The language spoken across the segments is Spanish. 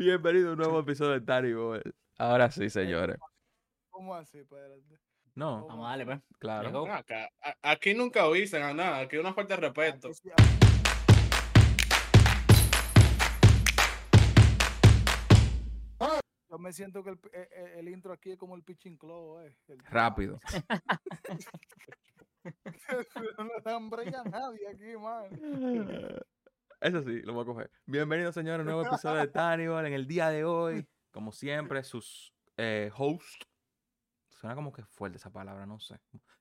Bienvenido a un nuevo episodio de Boy. Ahora sí, señores. ¿Cómo así? Espérate. No, Vamos a darle, pues. claro. Acá, aquí nunca dicen a nada, aquí hay una falta de respeto. Yo me siento que el, eh, eh, el intro aquí es como el pitching club, eh. el- Rápido. no le dan break a nadie aquí, man. Eso sí, lo voy a coger. Bienvenidos, señores, a un nuevo episodio de Tannibal. En el día de hoy, como siempre, sus eh, hosts. Suena como que fuerte esa palabra, no sé.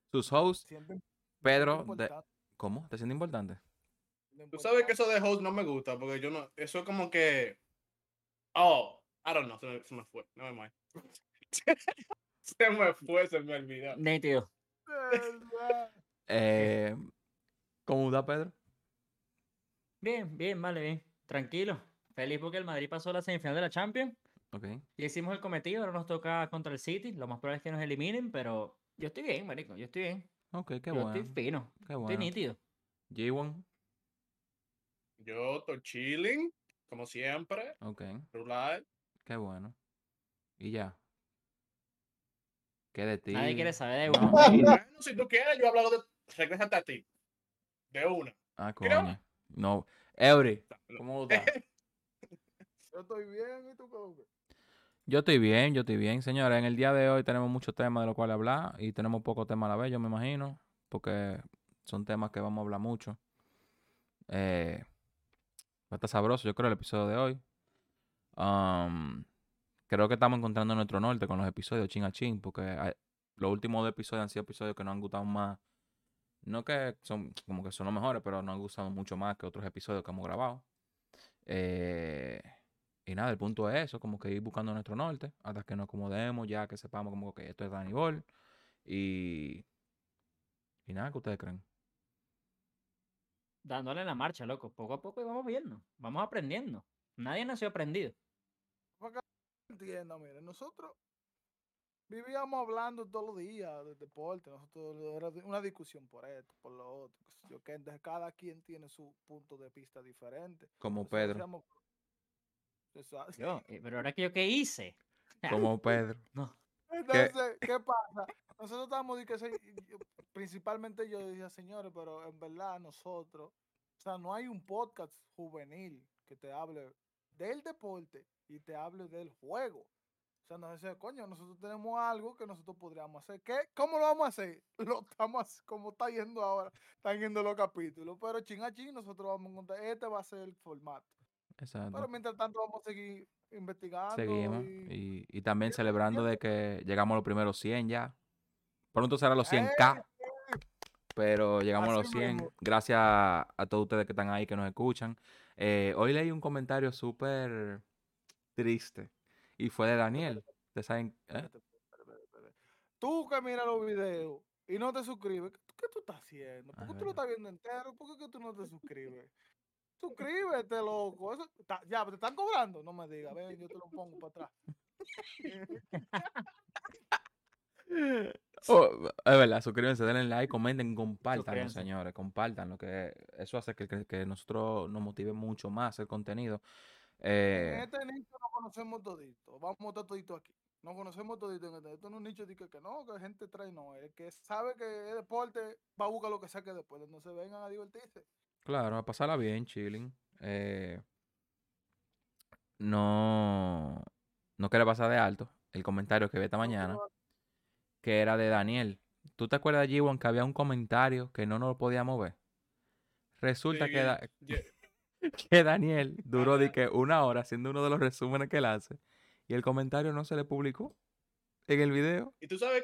Sus hosts, Pedro. De... ¿Cómo? ¿Te sientes importante? Tú sabes que eso de host no me gusta, porque yo no, eso es como que, oh, I don't know, se me, se me fue, no me mind. se me fue, se me olvidó. Nítido. Eh, ¿Cómo está, Pedro? Bien, bien, vale, bien. Tranquilo. Feliz porque el Madrid pasó la semifinal de la Champions. Ok. Ya hicimos el cometido, ahora nos toca contra el City. Lo más probable es que nos eliminen, pero yo estoy bien, marico. Yo estoy bien. Ok, qué yo bueno. estoy fino. Qué Estoy bueno. nítido. G1. Yo estoy chilling, como siempre, Ok, relax. qué bueno. Y ya. ¿Qué de ti? Nadie quiere saber de No. uno. Bueno, si tú quieres, yo hablo de, regrésate a ti, de una. Ah, Creo- coño. No. Eury, ¿cómo estás? Yo estoy bien y tú cómo? Yo estoy bien, yo estoy bien, señores. En el día de hoy tenemos muchos temas de los cuales hablar y tenemos pocos temas a la vez, yo me imagino, porque son temas que vamos a hablar mucho. Eh, va a estar sabroso, yo creo, el episodio de hoy. Am, creo que estamos encontrando nuestro norte con los episodios chin a chin, porque hay- los últimos dos episodios han sido episodios que nos han gustado más. No que son como que son los mejores, pero nos han gustado mucho más que otros episodios que hemos grabado. Eh, y nada, el punto es eso, como que ir buscando nuestro norte hasta que nos acomodemos, ya que sepamos como que esto es Danny Ball. Y, y nada, ¿qué ustedes creen? Dándole la marcha, loco. Poco a poco y vamos viendo. Vamos aprendiendo. Nadie nació aprendido. Entienda, mire, nosotros vivíamos hablando todos los días de deporte, nosotros era una discusión por esto, por lo otro, yo qué, entonces cada quien tiene su punto de vista diferente. Como Pedro. Yo, eh, pero ahora que yo qué hice. Como Pedro. No. Entonces, ¿qué pasa? Nosotros estábamos, que principalmente yo decía, señores, pero en verdad nosotros, o sea, no hay un podcast juvenil que te hable del deporte y te hable del juego. O sea, nos dice, coño, nosotros tenemos algo que nosotros podríamos hacer. ¿Qué? ¿Cómo lo vamos a hacer? Lo estamos, como está yendo ahora, están yendo los capítulos, pero ching a ching nosotros vamos a encontrar, este va a ser el formato. Exacto. Pero mientras tanto vamos a seguir investigando. Seguimos. y- Y, y también y- celebrando de que llegamos a los primeros 100 ya. Pronto será los ¡Eh! 100k. Pero llegamos a los Así 100. mismo. Gracias a todos ustedes que están ahí, que nos escuchan. Eh, hoy leí un comentario súper triste. Y fue de Daniel. Ustedes saben. ¿eh? Tú que miras los videos y no te suscribes, ¿qué, tú estás haciendo? ¿Por qué tú lo estás viendo entero? ¿Por qué tú no te suscribes? Suscríbete, loco. Eso, ta- ya, ¿te están cobrando? No me digas, ven, yo te lo pongo para atrás. Oh, es verdad, suscríbanse, denle like, comenten, compartan, señores, compartan, lo que eso hace que, que, que nosotros nos motive mucho más el contenido. En Eh, este nicho no conocemos todito. Vamos a estar todito aquí. No conocemos todito en este. Esto no es un nicho de que, que no, que gente trae, no. El que sabe que es deporte va a buscar lo que saque después. Entonces vengan a divertirse. claro, a pasarla bien, chilling. Eh, no, no quiere pasar de alto el comentario que vi esta mañana, que era de Daniel. ¿Tú te acuerdas, G1, que había un comentario que no nos lo podíamos ver? Resulta Sí, que, Da- que Daniel duró de que una hora haciendo uno de los resúmenes que él hace y el comentario no se le publicó en el video. Y tú sabes,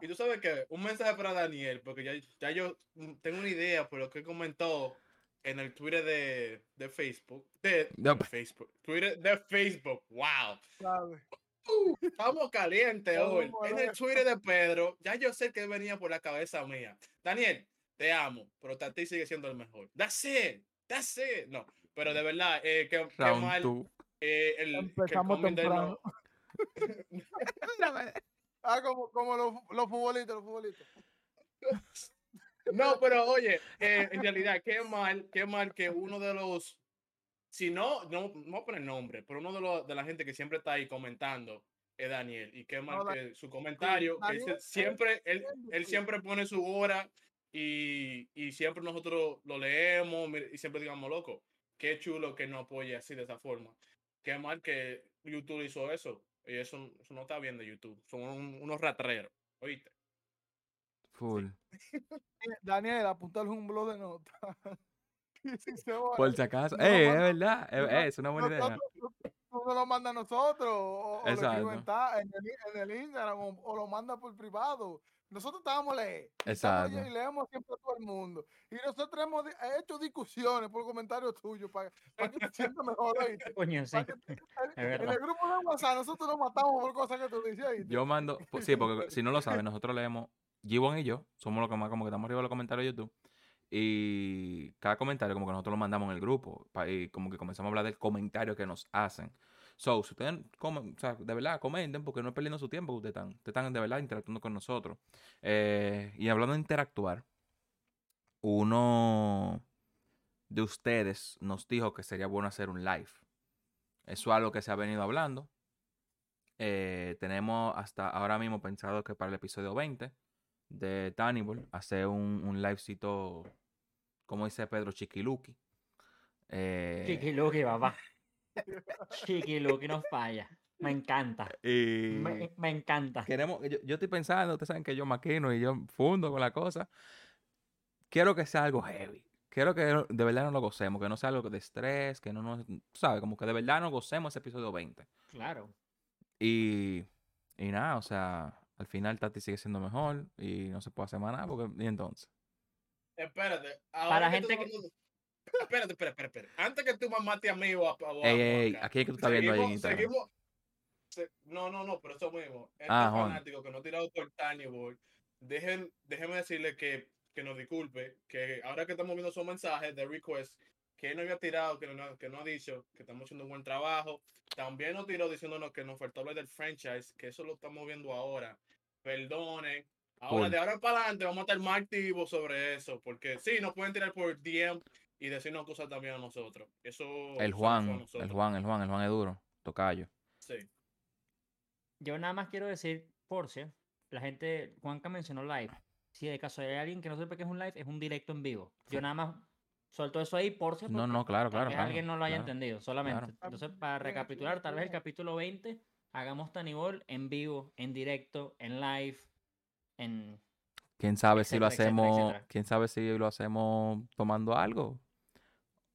y tú sabes que un mensaje para Daniel, porque ya, ya yo tengo una idea por lo que comentó en el Twitter de, de Facebook. De, No, de Facebook. Twitter de Facebook. Wow. ¿sabes? Uh, estamos calientes hoy. En el. Twitter de Pedro, ya yo sé que venía por la cabeza mía. Daniel, te amo, pero Tati sigue siendo el mejor. That's it. That's it. No, pero de verdad, eh, qué mal eh, el, que el Empezamos temprano. no- Ah, como, como los, los futbolistas, los futbolistas. No, pero oye, eh, en realidad, qué mal, qué mal que uno de los si no, no, no voy a poner nombre, pero uno de, los, de la gente que siempre está ahí comentando es Daniel. Y qué mal No, que su comentario, que él siempre, él, él siempre pone su hora y, y siempre nosotros lo leemos y siempre digamos, loco, qué chulo que no apoye así de esa forma. Qué mal que YouTube hizo eso. Y eso, eso no está bien de YouTube. Son un- unos ratreros, ¿oíste? Full. Daniel, apuntarle un blog de notas. Por si acaso. no, ¡Eh, es verdad! eh, no, eh, es una buena idea. nosotros- Tú no lo manda a nosotros, o, o lo en, el, en el Instagram, o, o lo manda por privado. Nosotros estábamos y estamos Exacto. Y leemos siempre a todo el mundo. Y nosotros hemos hecho discusiones por comentarios tuyos para, para que te sientas mejor. ¿oíste? Coño, sí. Que en, el grupo de WhatsApp nosotros nos matamos por cosas que tú dices. ¿oíste? Yo mando, pues, sí, porque si no lo saben, nosotros leemos, G1 y yo, somos los que más como que estamos arriba de los comentarios de YouTube. Y cada comentario como que nosotros lo mandamos en el grupo. Y como que comenzamos a hablar del comentario que nos hacen. So, si ustedes comen, o sea, de verdad, comenten porque no es perdiendo su tiempo, ustedes están, ustedes están de verdad interactuando con nosotros. Eh, y hablando de interactuar, uno de ustedes nos dijo que sería bueno hacer un live. Eso es algo que se ha venido hablando. Eh, tenemos hasta ahora mismo pensado que para el episodio 20 de Tannibal hacer un, un livecito, como dice Pedro, chiquiluki. Eh, Chiquiluki, papá. Chiquiluki no falla. Me encanta. y Me, me encanta. queremos, yo, yo estoy pensando, ustedes saben que yo maquino y yo fundo con la cosa. Quiero que sea algo heavy. Quiero que de verdad nos lo gocemos, que no sea algo de estrés, que no nos, ¿sabes? Como que de verdad nos gocemos ese episodio 20. Claro. Y, y nada, o sea, al final Tati sigue siendo mejor y no se puede hacer más nada, porque, y entonces. Espérate. ahora Para que tú gente que- hablando- Espérate, espérate, espérate. Antes que tú me mates a mí o a, o a- Ey, ey, es que tú estás viendo ahí en Instagram. seguimos- se- no, no, no, pero eso mismo. Este Ah, fanático que no ha tirado por Tiny Boy, dejen, déjeme decirle que, que nos disculpe, que ahora que estamos viendo su mensaje de request, que él no había tirado, que no, que no ha dicho, que estamos haciendo un buen trabajo. También nos tiró diciéndonos que nos faltó hablar del franchise, que eso lo estamos viendo ahora. Perdonen. Ahora, Cool. de ahora para adelante, vamos a estar más activos sobre eso, porque sí, nos pueden tirar por DM y decirnos cosas también a nosotros. Eso El Juan, el. Juan, el Juan, el Juan es duro. Tocayo. Sí. Yo nada más quiero decir, por si la gente, Juanca mencionó live. Si de caso hay alguien que no sepa qué es un live, es un directo en vivo. Yo nada más suelto eso ahí por si. No, no, claro, claro. claro, alguien no lo haya claro. entendido, solamente. claro. Entonces, para recapitular, tal vez el capítulo 20, hagamos Tanibol en vivo, en directo, en live, en... ¿Quién sabe si lo etcétera, hacemos, etcétera. quién sabe si lo hacemos tomando algo?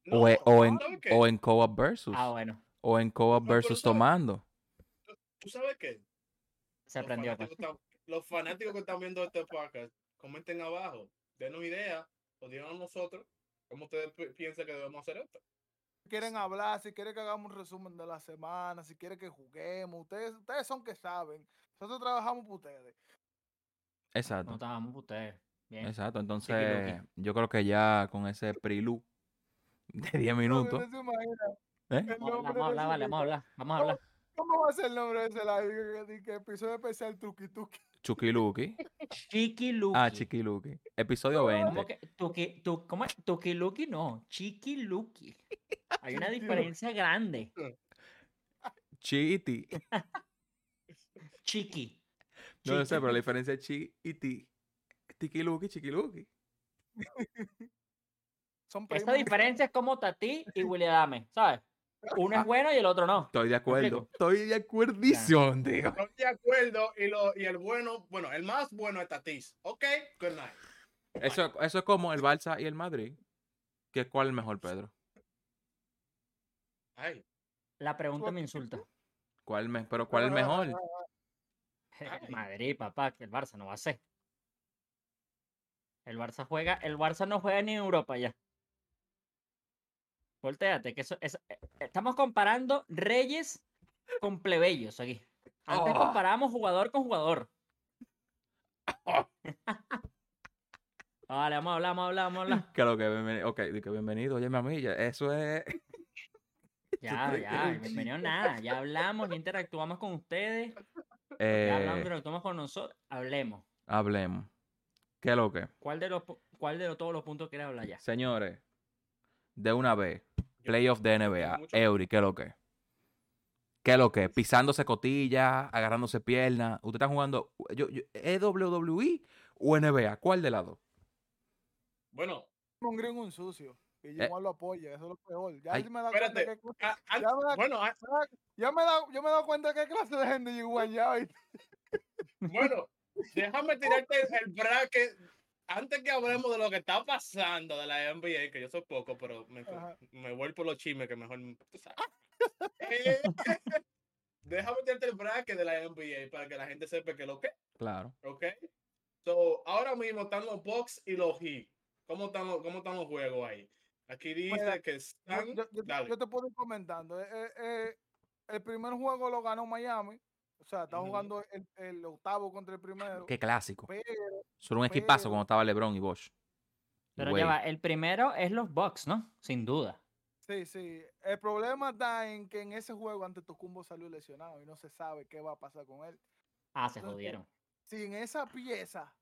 No, o, e- o en, o en co-op versus. Ah, bueno, O en co-op No, versus ¿sabes? tomando. ¿Tú sabes qué? se Los aprendió. pues. fanáticos, están- los fanáticos que están viendo este podcast, comenten abajo, denos ideas, o díganos a nosotros cómo ustedes pi- piensan que debemos hacer esto. Si quieren hablar, si quieren que hagamos un resumen de la semana, si quieren que juguemos, ustedes, ustedes son que saben. Nosotros trabajamos por ustedes. Exacto. No estábamos por ustedes. Bien. Exacto. Entonces, yo creo que ya con ese prilú de 10 minutos. ¿No ¿eh? Vamos a hablar, vale, vamos a hablar, vamos a hablar. ¿Cómo va a ser el nombre de ese live? Episodio especial Tuki Tuki. Chuquiluki. Chiquiluki. Ah, Chiquiluki. Episodio ¿Cómo? 20. ¿Cómo que tuki, tu, ¿Cómo es? Tukiluki no, Chiquiluki. Hay una diferencia grande. Chi y ti. Chiqui. No lo sé, pero la diferencia es chi y ti. Tiquiluki, chiquiluki. Son Esta primos. diferencia es como Tati y Willy Adame, ¿sabes? Uno es bueno y el otro no. Estoy de acuerdo. Estoy de acuerdísimo, tío. Estoy de acuerdo, y, lo, y el bueno, bueno, el más bueno es Tatis. Ok, good night. Eso, eso es como el Barça y el Madrid. ¿Qué, ¿Cuál es mejor, Pedro? Ay, La pregunta me insulta. ¿Cuál me, pero ¿cuál es mejor? Ay. Madrid, papá, que el Barça no va a ser. El Barça juega, el Barça no juega ni en Europa ya. Voltéate, que eso, eh, estamos comparando reyes con plebeyos aquí. Antes Oh. comparábamos jugador con jugador. Vale, vamos a hablar, vamos a hablar, vamos a hablar. Que lo que bienvenido. Ok, que bienvenido, oye, a mí. ya- Eso es. Ya, ya, bienvenido nada. Ya hablamos, ya interactuamos con ustedes, ya Eh, hablamos, interactuamos con nosotros. Hablemos. hablemos. ¿Qué es lo que? ¿Cuál de los cuál de los- todos los puntos quieres hablar ya? Señores, de una vez. Playoff de NBA. Eury, ¿qué es lo que? ¿Qué es lo que? Pisándose cotillas, agarrándose piernas. ¿Usted está jugando yo, yo- ¿es WWE o NBA? ¿Cuál de las dos? Bueno, Un gringo un sucio. Y yo Eh. igual lo apoya, eso es lo peor. Ya Ay. me da cuenta Espérate. que a- a- Ya me- bueno, a- ya me da, yo me he dado cuenta que clase de gente ya. y- bueno, déjame tirarte el, el bracket. Antes que hablemos de lo que está pasando de la NBA, que yo soy poco, pero me, Ajá. me voy por los chismes que mejor. Eh, déjame tirarte el bracket de la NBA para que la gente sepa que lo que, Claro. ¿ok? So, ahora mismo están los Bucks y los Heat. ¿Cómo están, los- cómo están los juegos ahí? Aquí dice Mira, que Yo, están. yo- yo- dale. yo te puedo ir comentando. eh, eh, eh, el primer juego lo ganó Miami. O sea, está jugando el, el octavo contra el primero. Qué clásico. Pero, era un equipazo pero- cuando estaba LeBron y Bosch. Pero Wade. ya va, el primero es los Bucks, ¿no? Sin duda. sí, sí. El problema está en que en ese juego ante Tocumbo salió lesionado y no se sabe qué va a pasar con él. Ah, se Entonces, jodieron. Sin esa pieza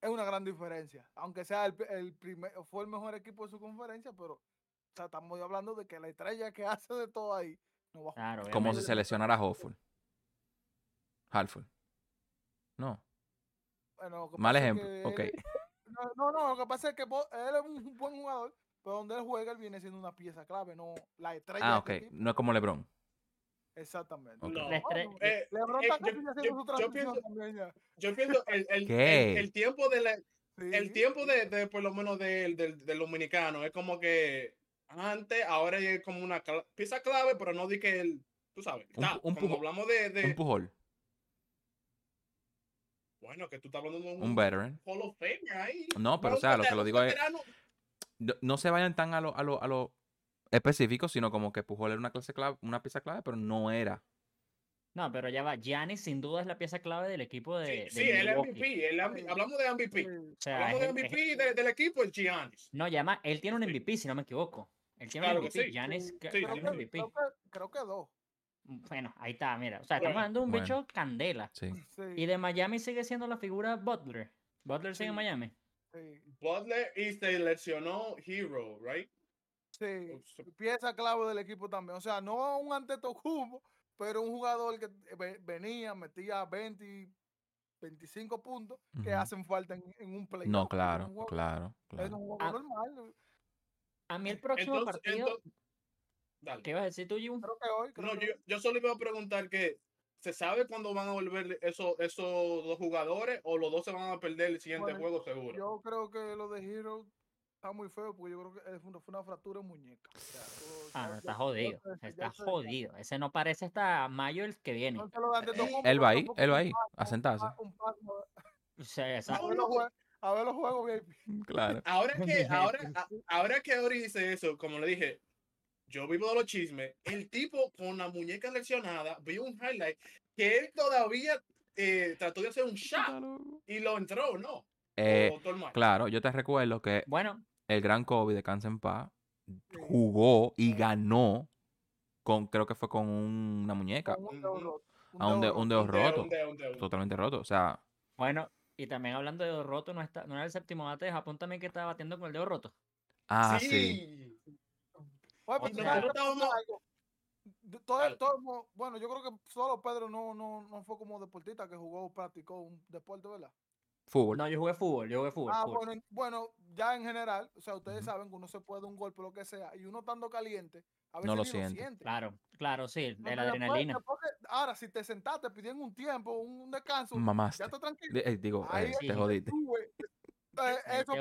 es una gran diferencia. Aunque sea el, el primer, fue el mejor equipo de su conferencia, pero o sea, estamos hablando de que la estrella que hace de todo ahí no va a Claro, Como si se lesionara Hofford. Halford. No. Bueno, Mal ejemplo. que Ok. No, no, no, lo que pasa es que él es un buen jugador, pero donde él juega, él viene siendo una pieza clave, no la estrella. Ah, ok. este. No es como LeBron. Exactamente. No. Eh, LeBron eh, está yo- yo- pienso- también ya. Yo pienso el, el, ¿Qué? el, el tiempo de la, el tiempo de, de, por lo menos del, del, del dominicano es como que antes, ahora es como una pieza clave, pero no di que el, tú sabes, Un está, hablamos de, de- Un Pujol. Bueno, que tú estás hablando de un, Un veteran. Hall of Famer ahí. No, pero o sea, lo que lo digo es. veterano. No, no se vayan tan a lo, a lo, a lo específico, sino como que Pujol era una clase clave, una pieza clave, pero no era. No, pero ya va. Giannis sin duda es la pieza clave del equipo de, Sí, de sí, el. MVP, el MVP, Sí. hablamos de MVP. Sí. O sea, Hablamos es de es- MVP de- del equipo, el Giannis. No, ya más, él tiene un Sí. MVP, si no me equivoco. Él tiene Claro un que MVP. sí. Giannis Sí, que- sí, creo, tiene un MVP. creo que dos. Bueno, ahí está, mira. O sea, estamos hablando de un Bueno. bicho candela. Sí. Sí, Y de Miami sigue siendo la figura Butler. Butler sigue en. Miami. sí, Butler y se lesionó Hero, right? sí. Pieza clave del equipo también. O sea, no un Antetokounmpo, pero un jugador que ve- venía, metía 20, 25 puntos que hacen falta en, en un play. No, claro, claro, Es un juego Ah. normal. A mí el próximo Entonces- partido. entonces- Dale. ¿Qué ibas a decir tú, Jun? Creo que hoy. creo No, que yo, yo solo iba a preguntar que ¿se sabe cuándo van a volver esos, esos dos jugadores o los dos se van a perder el siguiente Bueno, juego seguro? Yo creo que lo de Hero está muy feo porque yo creo que fue una fractura en muñeca. O sea, eso Ah, ya- está ya jodido. ya Está jodido. Ese no parece hasta mayo el que viene. Antetokounmpo, Él va ahí, él va ahí, a sentarse. A exacto. ver los jue- a ver los juegos, VIP. Claro. Ahora que, ahora, a- ahora que Ori dice eso, como le dije, yo vivo de los chismes, el tipo con la muñeca lesionada, vi un highlight que él todavía eh, trató de hacer un shot y lo entró, ¿no? Eh, claro, yo te recuerdo que Bueno, el gran Kobe de Kansas en Paz jugó y ganó con, creo que fue con una muñeca un roto. a un, de- un dedo Un dedo, roto, un dedo, un totalmente roto. O sea, bueno. Y también hablando de dedo roto, no, está, no era el séptimo bate de Japón también que estaba batiendo con el dedo roto. ah, sí. De- todo- bueno, yo creo que solo Pedro no, no, no fue como deportista que jugó, practicó un deporte, ¿verdad? Fútbol. No, yo jugué fútbol, yo jugué fútbol. Ah, fútbol. bueno, en- bueno, ya en general, o sea, ustedes saben que uno se puede dar un golpe, lo que sea, y uno estando caliente, a veces No lo siente. Claro, claro, sí, de la después- adrenalina. después que- ahora, si te sentaste pidiendo un tiempo, un descanso, Mamaste. ya está tranquilo. Eh, digo, Ahí eh, te jodiste. Entonces, Ahí eso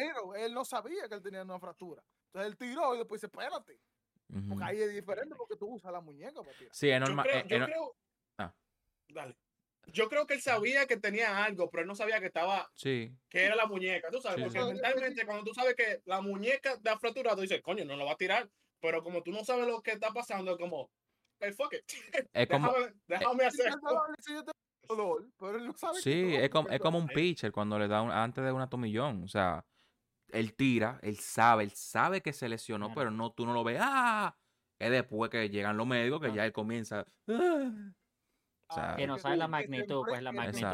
Hero. Él no sabía que él tenía una fractura. Entonces él tiró y después dice, espérate. Porque ahí es diferente porque tú usas la muñeca para tirar. Sí, es Yo normal. creo, eh, yo eh, creo- Ah. Dale. Yo creo que él sabía que tenía algo, pero él no sabía que estaba, Sí, que era la muñeca, tú sabes, Sí, porque sí. mentalmente cuando tú sabes que la muñeca te ha fracturado, dices, coño, no lo va a tirar, pero como tú no sabes lo que está pasando, es como, hey, fuck it, es como, déjame, déjame Sí, hacer. dolor, sí, yo tengo dolor, pero él no sabe que sí, dolor es como, es como un pitcher cuando le da un- antes de una tomillón. O sea, él tira, él sabe, él sabe que se lesionó, Claro. pero no, tú no lo ves. ¡Ah! Es después que llegan los médicos que Ah. ya él comienza. "Ah". O sea, Que no sabe la magnitud, pues, la magnitud. eso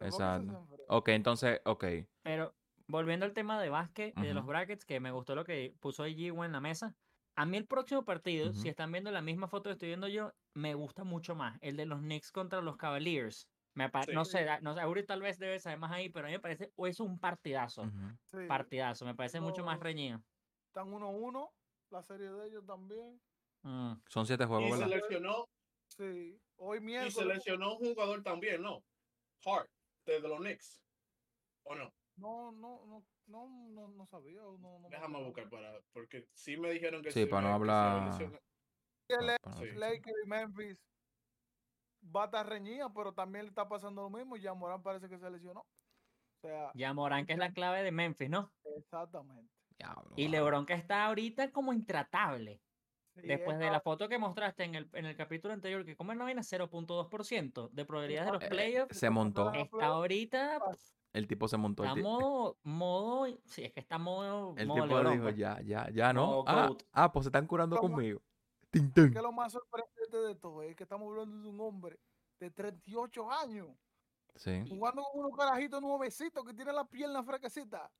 Exacto. enfría. Ok, entonces, ok. Pero volviendo al tema de básquet, y de los brackets, que me gustó lo que puso allí en la mesa. A mí el próximo partido, si están viendo la misma foto que estoy viendo yo, me gusta mucho más. El de los Knicks contra los Cavaliers. Me Sí. No sé, no sé, Auri tal vez debe saber más ahí, pero a mí me parece, o es un partidazo. Sí, Partidazo, me parece mucho más reñido. Están 1-1, la serie de ellos también. Mm. Son siete juegos, Y se ¿verdad? lesionó, Sí, hoy y miércoles. lesionó un jugador también, ¿no? Hart, de, de los Knicks. ¿O no? No, no, no, no, no, no sabía. No, no me Déjame buscar para. Porque sí me dijeron que Sí, para no hablar- Sí. Lakers y Memphis va a estar reñida, pero también le está pasando lo mismo y ya Morán parece que se lesionó. O sea, Ya Morán, que es la clave de Memphis, ¿no? exactamente. Diablo, Y. LeBron, que está ahorita como intratable. Sí, Después de la foto que mostraste en el, en el capítulo anterior, que como no viene 0.2% de probabilidad de los Eh, playoffs, Se montó. Está ahorita, El tipo se montó. está modo, modo, sí, es que está modo, el modo tipo LeBron, dijo, pues. ya, ya, ya no. Ah, ah, pues se están curando ¿Cómo? conmigo. Tin. que lo más sorprendente de todo es que estamos hablando de un hombre de 38 años Sí. jugando con unos carajitos nuevecitos que tienen la pierna fresquecita.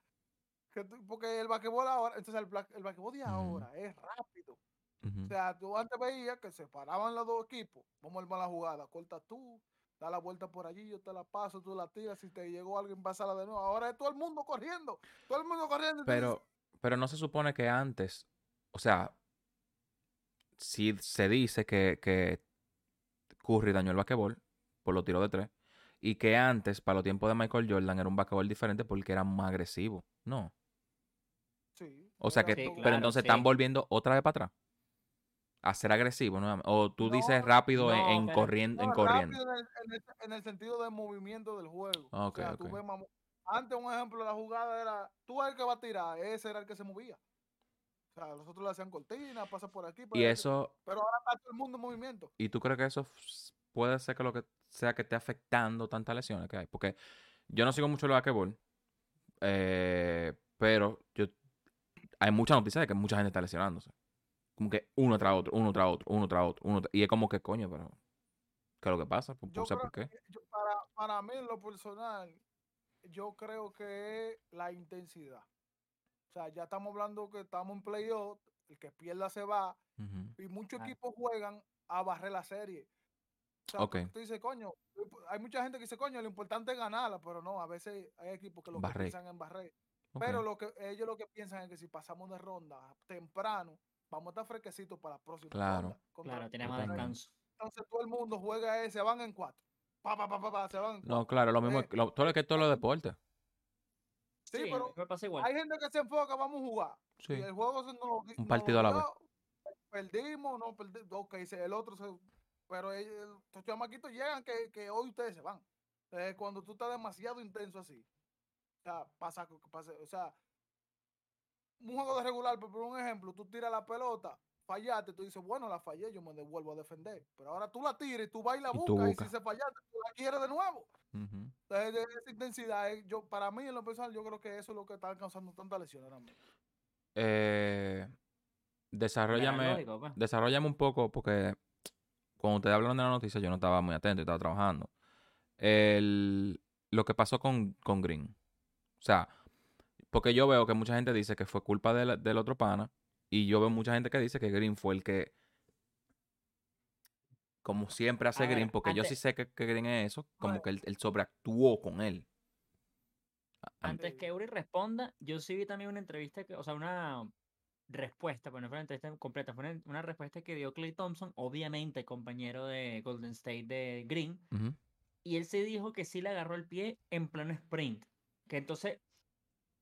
Porque el basquetbol ahora, entonces el, el basquetbol de ahora es rápido. O sea, tú antes veías que se paraban los dos equipos. Vamos a armar la jugada. Corta tú, da la vuelta por allí, yo te la paso, tú la tiras. Si te llegó alguien, pásala de nuevo. Ahora es todo el mundo corriendo. Todo el mundo corriendo. Pero, pero no se supone que antes, o sea, si se dice que, que Curry dañó el basquetbol por los tiros de tres y que antes, para los tiempos de Michael Jordan, era un basquetbol diferente porque era más agresivo. No. sí, O sea que, Sí, pero entonces sí. están volviendo otra vez para atrás. A ser agresivo nuevamente. O tú No, dices rápido en- no, corriendo, en No, corriendo. rápido en el, en el- en el sentido de movimiento del juego. Ok, o sea, tú ok. ves, mamo- antes un ejemplo de la jugada era, tú eres el que va a tirar, ese era el que se movía. O sea, los otros le hacían cortina, pasa por aquí. por Y eso, Pero ahora está todo el mundo en movimiento. ¿y tú crees que eso puede ser que lo que sea que esté afectando tantas lesiones que hay? Porque yo no sigo mucho el basquetbol, eh, pero yo hay muchas noticias de que mucha gente está lesionándose. Como que uno tras otro, uno tras otro, uno tras otro, uno y es como que coño, pero ¿qué es lo que pasa? Pues, Yo o sea, creo ¿por qué? yo- para, para mí, en lo personal, yo creo que es la intensidad. O sea, ya estamos hablando que estamos en playoff, el que pierda se va, Ujú. y muchos Claro. equipos juegan a barrer la serie. O sea, Ok. porque tú dices, coño, hay mucha gente que dice, coño, lo importante es ganarla, pero no, a veces hay equipos que lo que piensan en barrer. Ok. Pero lo que ellos lo que piensan es que si pasamos de ronda temprano, vamos a estar fresquecitos para la próxima Claro. ronda. Claro, tiene más Totalmente. descanso. Entonces todo el mundo juega ese, se van en cuatro. Pa, pa, pa, pa, pa, se van en No, cuatro. claro, lo mismo, Eh, lo- todo lo que todos los deportes. Sí, Sí, pero me pasa igual. hay gente que se enfoca, vamos a jugar. Sí. Y el juego se nos, Un partido a la vez. Perdimos, no perdimos. Ok, el otro se. Pero ellos- estos chamaquitos llegan que, que hoy ustedes se van. Cuando tú estás demasiado intenso así. O sea, pasa, pasa. O sea, un juego de regular, pero por un ejemplo, tú tiras la pelota, fallaste, tú dices, bueno, la fallé, yo me devuelvo a defender. Pero ahora tú la tiras y tú vas y la Y buscas, y buscas. si se fallaste, tú la quieres de nuevo. Ujú. Entonces, de esa intensidad, eh, yo, para mí, en lo personal, yo creo que eso es lo que está causando tanta lesión ahora mismo. Eh, desarrollame, lógico, pues. desarrollame un poco, porque cuando ustedes hablaron de la noticia, yo no estaba muy atento, estaba trabajando. El, lo que pasó con, con Green. O sea, porque yo veo que mucha gente dice que fue culpa del, del otro pana, y yo veo mucha gente que dice que Green fue el que, como siempre hace A ver, Green, porque yo sí sé que, que Green es eso, como que él, él sobreactuó con él. Antes que Uri responda, yo sí vi también una entrevista, que, o sea, una respuesta, pero no fue una entrevista completa, fue una, respuesta que dio Clay Thompson, obviamente compañero de Golden State de Green, y él se dijo que sí le agarró el pie en pleno sprint, que entonces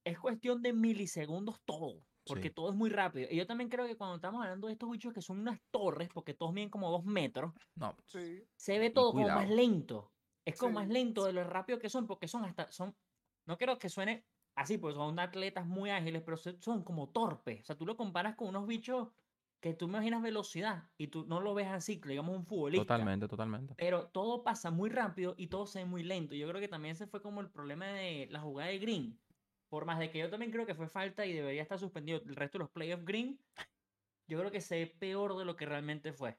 es cuestión de milisegundos todo, porque Sí. todo es muy rápido. Y yo también creo que cuando estamos hablando de estos bichos que son unas torres, porque todos miden como dos metros, No, Sí. se ve todo como más lento. Es como más lento de lo rápido que son, porque son hasta, son, no quiero que suene así, pues son atletas muy ágiles, pero se- son como torpes. O sea, tú lo comparas con unos bichos que tú imaginas velocidad y tú no lo ves así, digamos un futbolista. totalmente, totalmente. Pero todo pasa muy rápido y todo se ve muy lento. Yo creo que también ese fue como el problema de la jugada de Green. Por más de que yo también creo que fue falta y debería estar suspendido el resto de los playoffs Green, yo creo que se ve peor de lo que realmente fue.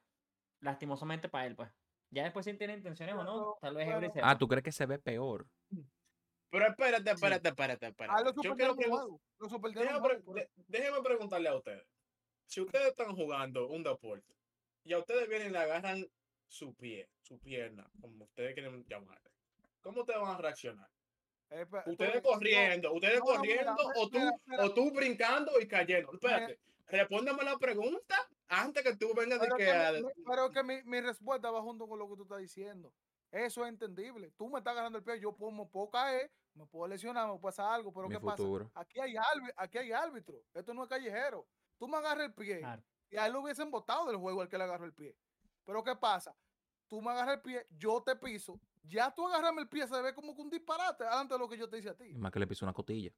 Lastimosamente para él, pues. Ya después si tiene intenciones o no, tal vez Ah. ¿tú crees que se ve peor? Pero espérate, espérate, espérate, Ah, espérate. lo Yo quiero pregun- déjame, pre- de- déjeme preguntarle a ustedes. Si ustedes están jugando un deporte y a ustedes vienen y le agarran su pie, su pierna, como ustedes quieren llamarle, ¿cómo ustedes van a reaccionar? Eh, Ustedes corriendo, ustedes corriendo mira, o tú o tú brincando y cayendo. Espérate, respóndeme la pregunta antes que tú vengas de Pero que que, mi- mi- pero que mi, mi respuesta va junto con lo que tú estás diciendo. Eso es entendible. Tú me estás agarrando el pie, yo puedo, me puedo caer, me puedo lesionar, me puede pasar algo, pero Mi ¿qué pasa? Aquí hay, árbi- aquí hay árbitro. Esto no es callejero. Tú me agarras el pie Claro. y a él lo hubiesen votado del juego al que le agarró el pie. Pero ¿qué pasa? Tú me agarras el pie, yo te piso. Ya tú agarrarme el pie se ve como que un disparate antes de lo que yo te hice a ti. Y más que le pisó una cotilla.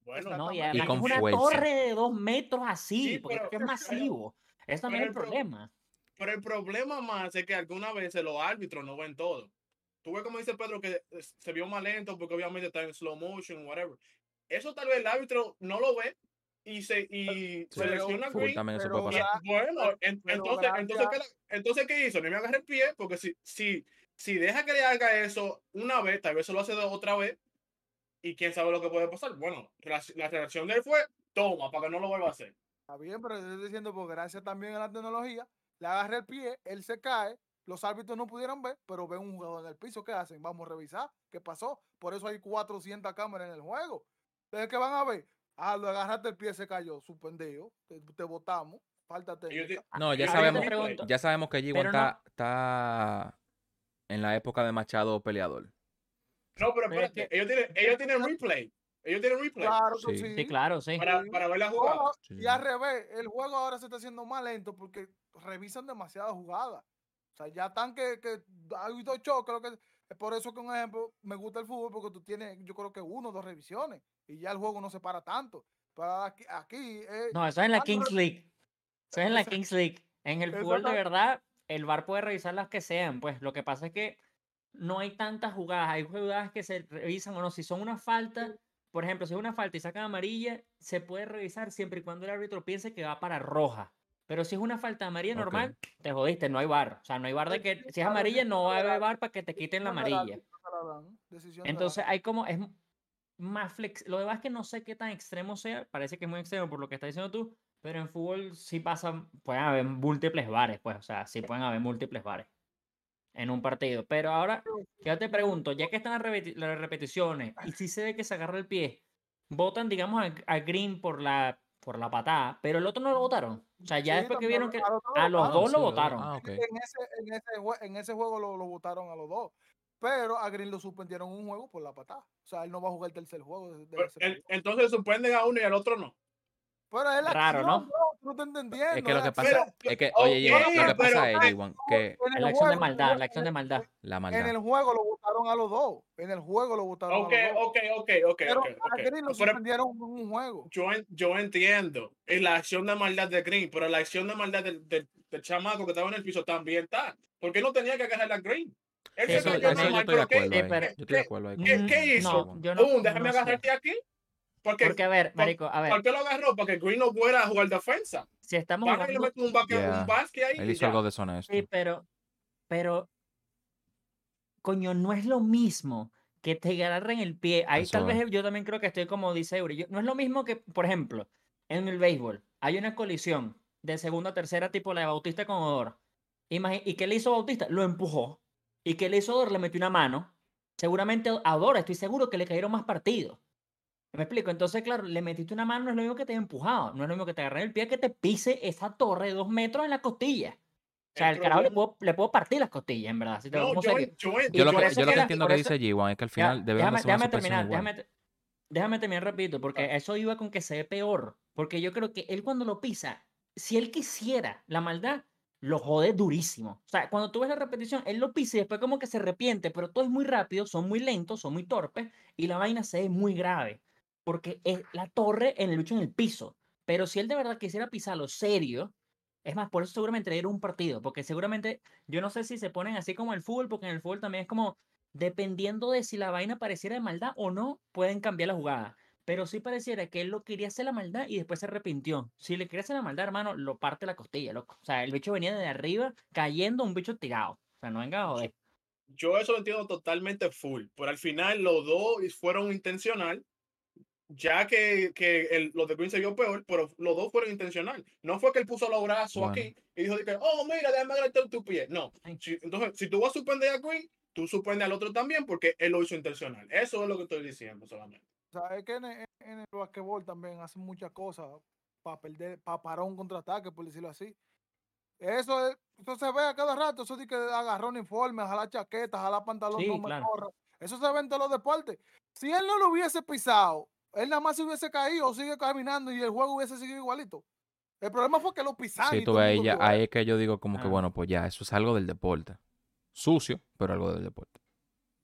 bueno, No, y que con es una fuerza. torre de dos metros así, Sí, porque pero- es masivo. Eso también es el el pro- problema. Pero el problema más es que algunas veces los árbitros no ven todo. Tú ves como dice Pedro que eh, se vio más lento porque obviamente está en slow motion, whatever. Eso tal vez el árbitro no lo ve y se y Sí. selecciona green. también eso pero puede Y, pasar. bueno, en- entonces, entonces. ¿qué, entonces, ¿qué hizo? No me agarré el pie porque si, si, si deja que le haga eso una vez, tal vez se lo hace otra vez y quién sabe lo que puede pasar. Bueno, la, la reacción de él fue, toma, para que no lo vuelva a hacer. Está bien, pero yo estoy diciendo, porque gracias también a la tecnología, le agarré el pie, él se cae, los árbitros no pudieron ver, pero ven un jugador en el piso, ¿qué hacen? Vamos a revisar qué pasó. Por eso hay 400 cámaras en el juego. Entonces, ¿qué van a ver? Ah, lo agarraste el pie, se cayó, suspendido, te, te botamos, falta técnica. No, ya sabemos, ya sabemos que G1 Pero no- está, está en la época de Machado peleador. No, pero es ellos, tienen, ellos tienen replay. Ellos tienen replay Claro que Sí. sí. Sí, claro, sí. para, para ver la jugada. Sí, Y al revés, el juego ahora se está haciendo más lento porque revisan demasiadas jugadas. O sea, ya están que, que hay dos choques, creo que es por eso que un ejemplo, me gusta el fútbol porque tú tienes, yo creo que uno o dos revisiones y ya el juego no se para tanto. Pero aquí, aquí eh, No, eso es en la Ah, Kings League. Eso es en la Kings League. En el fútbol de verdad, el VAR puede revisar las que sean. Pues lo que pasa es que no hay tantas jugadas. Hay jugadas que se revisan o no. Si son una falta, por ejemplo, si es una falta y sacan amarilla, se puede revisar siempre y cuando el árbitro piense que va para roja. Pero si es una falta amarilla normal, te jodiste, no hay VAR. O sea, no hay VAR de que si es amarilla no va a haber VAR para que te quiten la amarilla. Entonces hay como, es más flex. Lo demás es que no sé qué tan extremo sea, parece que es muy extremo por lo que estás diciendo tú, pero en fútbol sí pasan, pueden haber múltiples bares, pues, o sea, sí pueden haber múltiples bares en un partido. Pero ahora, yo te pregunto, ya que están las, repeti- las repeticiones y si se ve que se agarra el pie, votan, digamos, a, a Green por la, por la patada, pero el otro no lo votaron. O sea, ya Sí, después que vieron que a los a los Ah, dos lo lo- votaron. Ah. En ese, en ese, jue- en ese juego lo, lo votaron a los dos. Pero a Green lo suspendieron un juego por la patada. O sea, él no va a jugar el tercer juego. de- de entonces suspenden a uno y al otro no. Pero es la Raro, acción, ¿no? bro, tú no estás entendiendo. Es que lo que pasa acción. es que, oye, G1, lo que pero- pasa es, G1, que En Es el la acción de juego- maldad, la acción de maldad. la En maldad. el juego lo votaron a los dos. En el juego lo votaron Ok, a los dos. ok, ok, ok, Pero ok, a. Green lo Pero suspendieron en un juego. yo, en- yo entiendo es la acción de maldad de Green, pero la acción de maldad del, del, del chamaco que estaba en el piso también está. Porque no tenía que agarrar a Green. Él se Eso- cayó eso Eso yo estoy de pero ¿qué- acuerdo pero- Yo estoy de acuerdo ¿Qué, qué hizo? no, yo no- Boom, déjame no sé. agarrarte aquí. Porque, Porque, a ver, por- marico, a ver, ¿por qué lo agarró? Para que Green no fuera a jugar defensa. si estamos Van jugando... un, Yeah. un basque ahí. Él hizo ya. algo deshonesto. Sí, pero, pero, coño, no es lo mismo que te agarren el pie. Ahí Eso tal vez yo también creo que estoy como dice Eury. yo- no es lo mismo que, por ejemplo, en el béisbol hay una colisión de segunda a tercera tipo la de Bautista con Odor. Imagi- ¿Y qué le hizo Bautista? Lo empujó. ¿Y qué le hizo Odor? Le metió una mano. Seguramente a Odor, estoy seguro que le cayeron más partidos. ¿Me explico? Entonces, claro, le metiste una mano, no es lo mismo que te haya empujado. No es lo mismo que te agarre el pie que te pise esa torre de dos metros en la costilla. O sea, El el carajo le puedo, le puedo partir las costillas, en verdad. Si te lo No, yo, yo, Yo lo que, yo lo que entiendo que eso- dice G1 es que al final debemos déjame, déjame terminar, déjame, déjame terminar, repito, porque eso iba con que se ve peor. Porque yo creo que él cuando lo pisa, si él quisiera la maldad, lo jode durísimo. O sea, cuando tú ves la repetición, él lo pisa y después como que se arrepiente, pero todo es muy rápido, son muy lentos, son muy torpes y la vaina se ve muy grave. Porque es la torre en el lucho en el piso. Pero si él de verdad quisiera pisarlo serio, es más, por eso seguramente dieron un partido, porque seguramente, yo no sé si se ponen así como el fútbol, porque en el fútbol también es como, dependiendo de si la vaina pareciera de maldad o no, pueden cambiar la jugada. Pero sí pareciera que él lo quería hacer la maldad y después se arrepintió. Si le quería hacer la maldad, hermano, lo parte la costilla, loco. O sea, el bicho venía de arriba cayendo, un bicho tirado. O sea, no venga a joder. yo eso lo entiendo totalmente full, pero al final los dos fueron intencional, ya que, que el, los de Green se vio peor, pero los dos fueron intencional. No fue que él puso los brazos Bueno. aquí y dijo, que, oh, mira, déjame agarrarte tu pie. No. Si- entonces, si tú vas a suspender a Green, tú suspendes al otro también porque él lo hizo intencional. Eso es lo que estoy diciendo solamente. O sea, es que en, el- en el basquetbol también hacen muchas cosas para perder, para parar un contraataque, por decirlo así. Eso, es- eso se ve a cada rato, eso de que agarró uniforme, jalar chaqueta, jalar pantalón, Sí, no me claro. corra. Eso se ve en todos los deportes. Si él no lo hubiese pisado, él nada más se hubiese caído o sigue caminando y el juego hubiese seguido igualito. El problema fue que lo pisaron. Sí, tú ves, ya- ahí es que yo digo como que bueno, pues ya, eso es algo del deporte. Sucio, pero algo del deporte.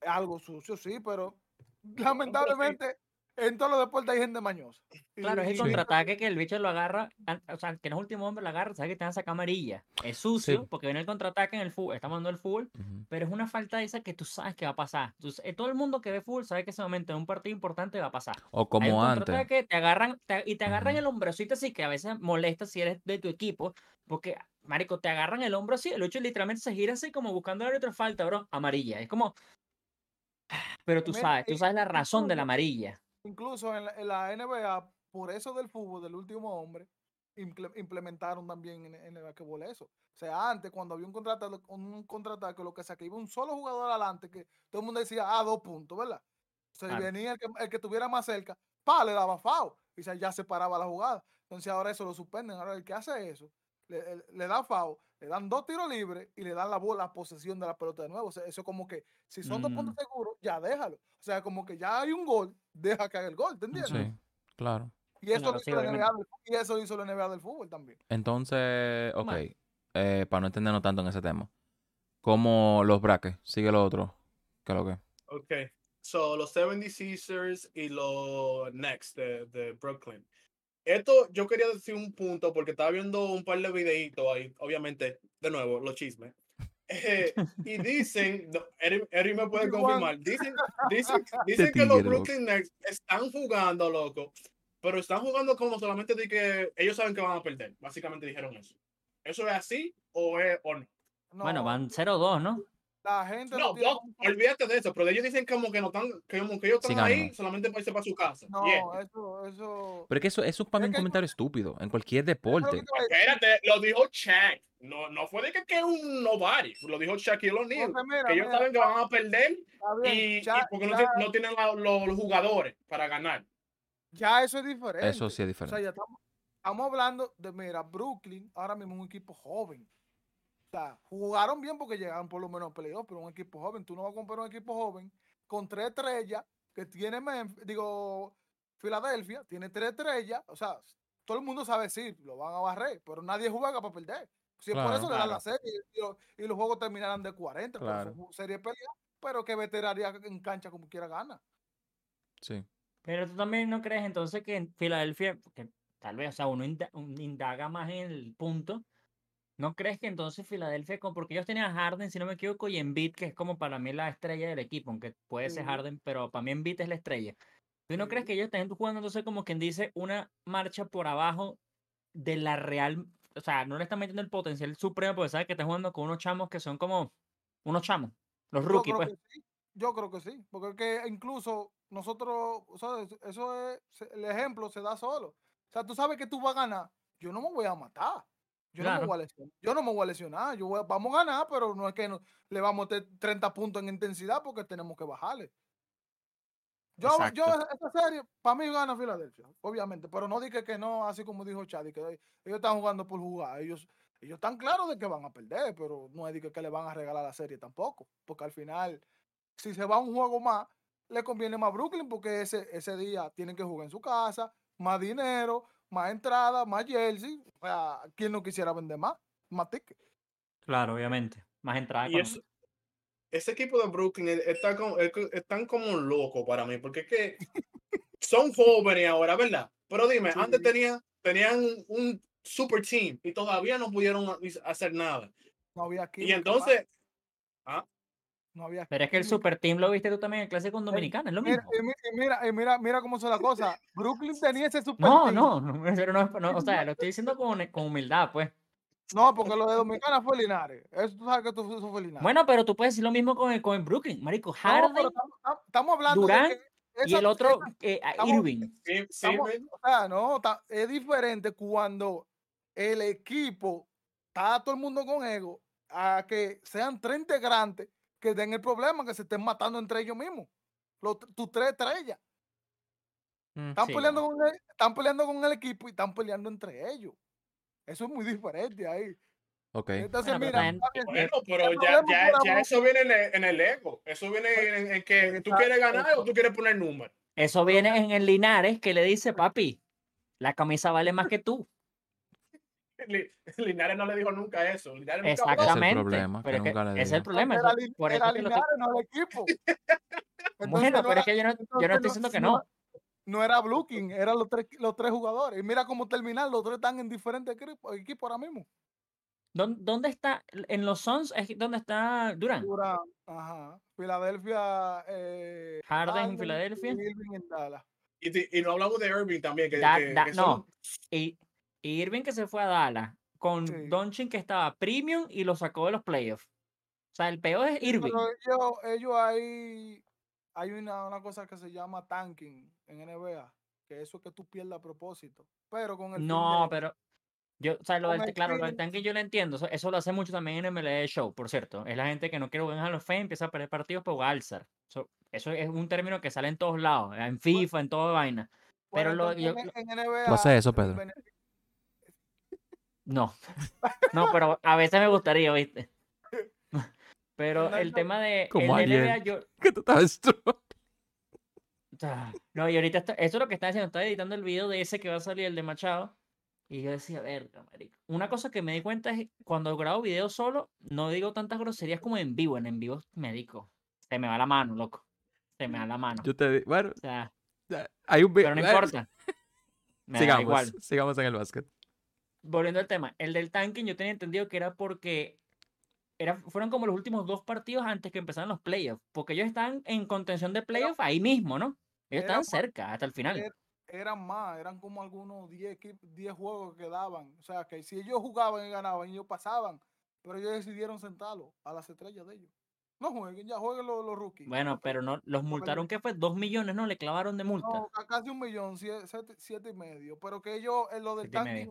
Es algo sucio, sí, pero lamentablemente en todos los deportes hay gente mañosa. Claro, es el contraataque que el bicho lo agarra, o sea, que no es último hombre, lo agarra, sabe que te van a sacar amarilla. Es sucio, porque viene el contraataque en el fútbol, estamos dando el fútbol, pero es una falta esa que tú sabes que va a pasar. Sa- eh, todo el mundo que ve fútbol sabe que ese momento en un partido importante va a pasar. O Hay un como antes. contraataque, te agarran te- y te agarran el hombrecito así que a veces molesta si eres de tu equipo, porque, marico, te agarran el hombro así, el ocho literalmente se gira así como buscando la otra falta, bro, amarilla. Es como... Pero tú sabes, tú sabes la razón de la amarilla. Incluso en la, en la NBA, por eso del fútbol, del último hombre, imple- implementaron también en, en el basquetbol eso. O sea, antes, cuando había un contraataque, un contraataque, lo que sea, que iba un solo jugador adelante, que todo el mundo decía, ah, dos puntos, ¿verdad? O sea, venía el que, el que estuviera más cerca, pa, le daba FAO, y se- ya se paraba la jugada. Entonces ahora eso lo suspenden. Ahora el que hace eso, le, le da FAO, le dan dos tiros libres y le dan la bola, la posesión de la pelota de nuevo. O sea, eso como que, si son dos puntos Mm. seguros, ya déjalo. O sea, como que ya hay un gol, deja que haga el gol, ¿te entiendes? Sí, claro. Y eso, Claro, lo sí, hizo la NBA del, y eso hizo la NBA del fútbol también. Entonces, ok, eh, para no entendernos tanto en ese tema. Como los brackets, sigue lo otro. ¿Qué es lo que? Ok. So, los 70 Caesars y los Next de, de Brooklyn. Esto yo quería decir un punto porque estaba viendo un par de videitos ahí, obviamente, de nuevo, los chismes. Eh, y dicen, no, Eri, Eri me puede confirmar, dicen, dicen, dicen que los. Brooklyn Nets están jugando, loco, pero están jugando como solamente de que ellos saben que van a perder. Básicamente dijeron eso. ¿Eso es así o es o no? Bueno, No, van 0-2, ¿no? La gente No, tiene no, olvídate de eso, pero ellos dicen como que no están, que como que ellos Sí, están ahí solamente para irse para su casa. No, Yeah. eso, eso. Pero es que eso, eso es para mí un comentario estúpido en cualquier eso es lo deporte. Espérate, lo dijo Shaq. No, no fue de que, que es un nobody, lo dijo Shaquille O'Neal. Mira, Que ellos mira, saben que van a perder bien, y, porque no, ya- ti- no tienen la- lo- los jugadores para ganar. ya eso es diferente. Eso sí es O sea, diferente. ya estamos, estamos hablando de, mira, Brooklyn ahora mismo es un equipo joven. Sea, jugaron bien porque llegaron por lo menos a playoffs, pero un equipo joven. Tú no vas a comprar un equipo joven con tres estrellas que tiene, Memphis- digo, Filadelfia, tiene tres estrellas. O sea, todo el mundo sabe decir, lo van a barrer, pero nadie juega para perder. Si es por Claro. eso le dan Claro. la serie y, lo- y los juegos terminarán de 40, pero Claro. son serie pelea, pero que veteraría en cancha como quiera gana. Sí. Pero tú también no crees entonces que en Filadelfia, que tal vez, o sea, uno inda- un- indaga más en el punto, ¿no crees que entonces Filadelfia, porque ellos tenían a Harden, si no me equivoco, y Embiid, que es como para mí la estrella del equipo, aunque puede ser. Harden, pero para mí Embiid es la estrella. ¿Tú no crees que ellos están jugando entonces como quien dice una marcha por abajo de la real, o sea, no le están metiendo el potencial supremo porque sabes que están jugando con unos chamos que son como unos chamos, los Yo rookies, creo pues. que sí. Yo creo que sí, porque es que incluso nosotros, o sea, eso es, el ejemplo se da solo. O sea, tú sabes que tú vas a ganar, yo no me voy a matar, yo no me voy a lesionar, yo no me voy a lesionar, yo voy a- vamos a ganar, pero no es que no- le vamos a meter 30 puntos en intensidad porque tenemos que bajarle. Yo, esta serie, para mí gana Filadelfia, obviamente, pero no dije que no, así como dijo Chad, que ellos están jugando por jugar, ellos, ellos están claros de que van a perder, pero no es de que, que le van a regalar la serie tampoco, porque al final, si se va un juego más, le conviene más Brooklyn, porque ese, ese día tienen que jugar en su casa, más dinero, más entrada, más jersey, o sea, ¿quién no quisiera vender más? Más tickets. Claro, obviamente. Más entrada Y eso- ese equipo de Brooklyn está como, están como locos para mí, porque es que son jóvenes ahora, ¿verdad? Pero dime, Sí. antes tenían, tenían un super team y todavía no pudieron ha- hacer nada. No había Y entonces, mano, no había Pero es que el super team lo viste tú también en el clásico con Dominicana, es lo Mira, mismo. mira, y mira, mira cómo son las cosas. Brooklyn tenía ese super No, team. no, no, pero no, no, o sea, lo estoy diciendo con, con humildad, pues. No, porque lo de Dominicana fue Linares. Eso tú sabes que tú, eso fue Linares. Bueno, pero tú puedes decir lo mismo con el, con el Brooklyn, marico. Harden estamos, estamos- estamos hablando Durant de que y esa- el otro, esa- eh, estamos- Irving. Sí, estamos- o sea, no, es diferente cuando el equipo está todo el mundo con ego a que sean tres integrantes que den el problema, que se estén matando entre ellos mismos. Los, tus tres estrellas. Mm, Están, Sí, peleando con el, están peleando con el equipo y están peleando entre ellos. Eso es muy diferente ahí. Ok. Entonces, Bueno, pero mira, bien, Bueno, pero ya, eso viene en el, en el ego. Eso viene en, en que tú quieres ganar o tú quieres poner números. Eso viene en el Linares que le dice, papi, la camisa vale más que tú. Li- Linares no le dijo nunca eso. Linares nunca Ese es el Exactamente. problema, que pero es que nunca le ese es el problema. era, eso- por era eso que estoy- Linares, no el equipo. Entonces, Bueno, no pero era- es que yo no, yo no estoy diciendo que no. No era Blue King, eran los tres, los tres jugadores. Y mira cómo terminan, los tres están en diferentes equipos ahora mismo. ¿Dónde, dónde está? En los Suns es donde está Durant. Durant, ajá. Filadelfia, eh, Harden en y Filadelfia. Irving en Dallas. Y, no hablamos de Irving también. Que, Da- que- da- que no, son- y, y Irving que se fue a Dallas con Sí. Doncic que estaba premium y lo sacó de los playoffs. O sea, el peor es Sí, Irving. Pero ellos, ellos ahí, hay una, una cosa que se llama tanking en NBA, que eso es que tú pierdas a propósito. Pero con el No, de- pero yo, o sea, lo del, el claro, lo del tanque yo lo entiendo. Eso, eso lo hace mucho también en MLB Show, por cierto. Es la gente que no quiere jugar en Hall of Fame, empieza a perder partidos por Alzar. Eso, eso es un término que sale en todos lados, en FIFA, en toda vaina. bueno, pero lo- yo- en, en NBA. ¿Tú haces eso, Pedro? No, no, pero a veces me gustaría, ¿viste? Pero el tema de Como el. NBA, yo, Que tú Ah, No, y ahorita está- eso es lo que está haciendo, está editando el video de ese que va a salir, el de Machado. Y yo decía, verga, marico. Una cosa que me di cuenta es que cuando grabo videos solo, no digo tantas groserías como en vivo. En en vivo me digo, se me va la mano, loco. Se me va la mano. Yo te di- Bueno, O sea, ya, hay un vi- pero no importa. Me da Sigamos, igual. sigamos en el básquet. Volviendo al tema, el del tanking yo tenía entendido que era porque era, fueron como los últimos dos partidos antes que empezaran los playoffs. Porque ellos están en contención de playoffs ahí mismo, ¿no? Ellos estaban cerca hasta el final. era- eran más, eran como algunos 10 equip- 10 juegos que daban. O sea, que si ellos jugaban y ganaban, ellos pasaban. Pero ellos decidieron sentarlo a las estrellas de ellos. No jueguen, ya jueguen los, los rookies. Bueno, pero no, los multaron, ¿qué fue? Dos millones, ¿no? Le clavaron de multa. No, ca- casi un millón, siete, siete- y medio. Pero que ellos, en lo del y tanking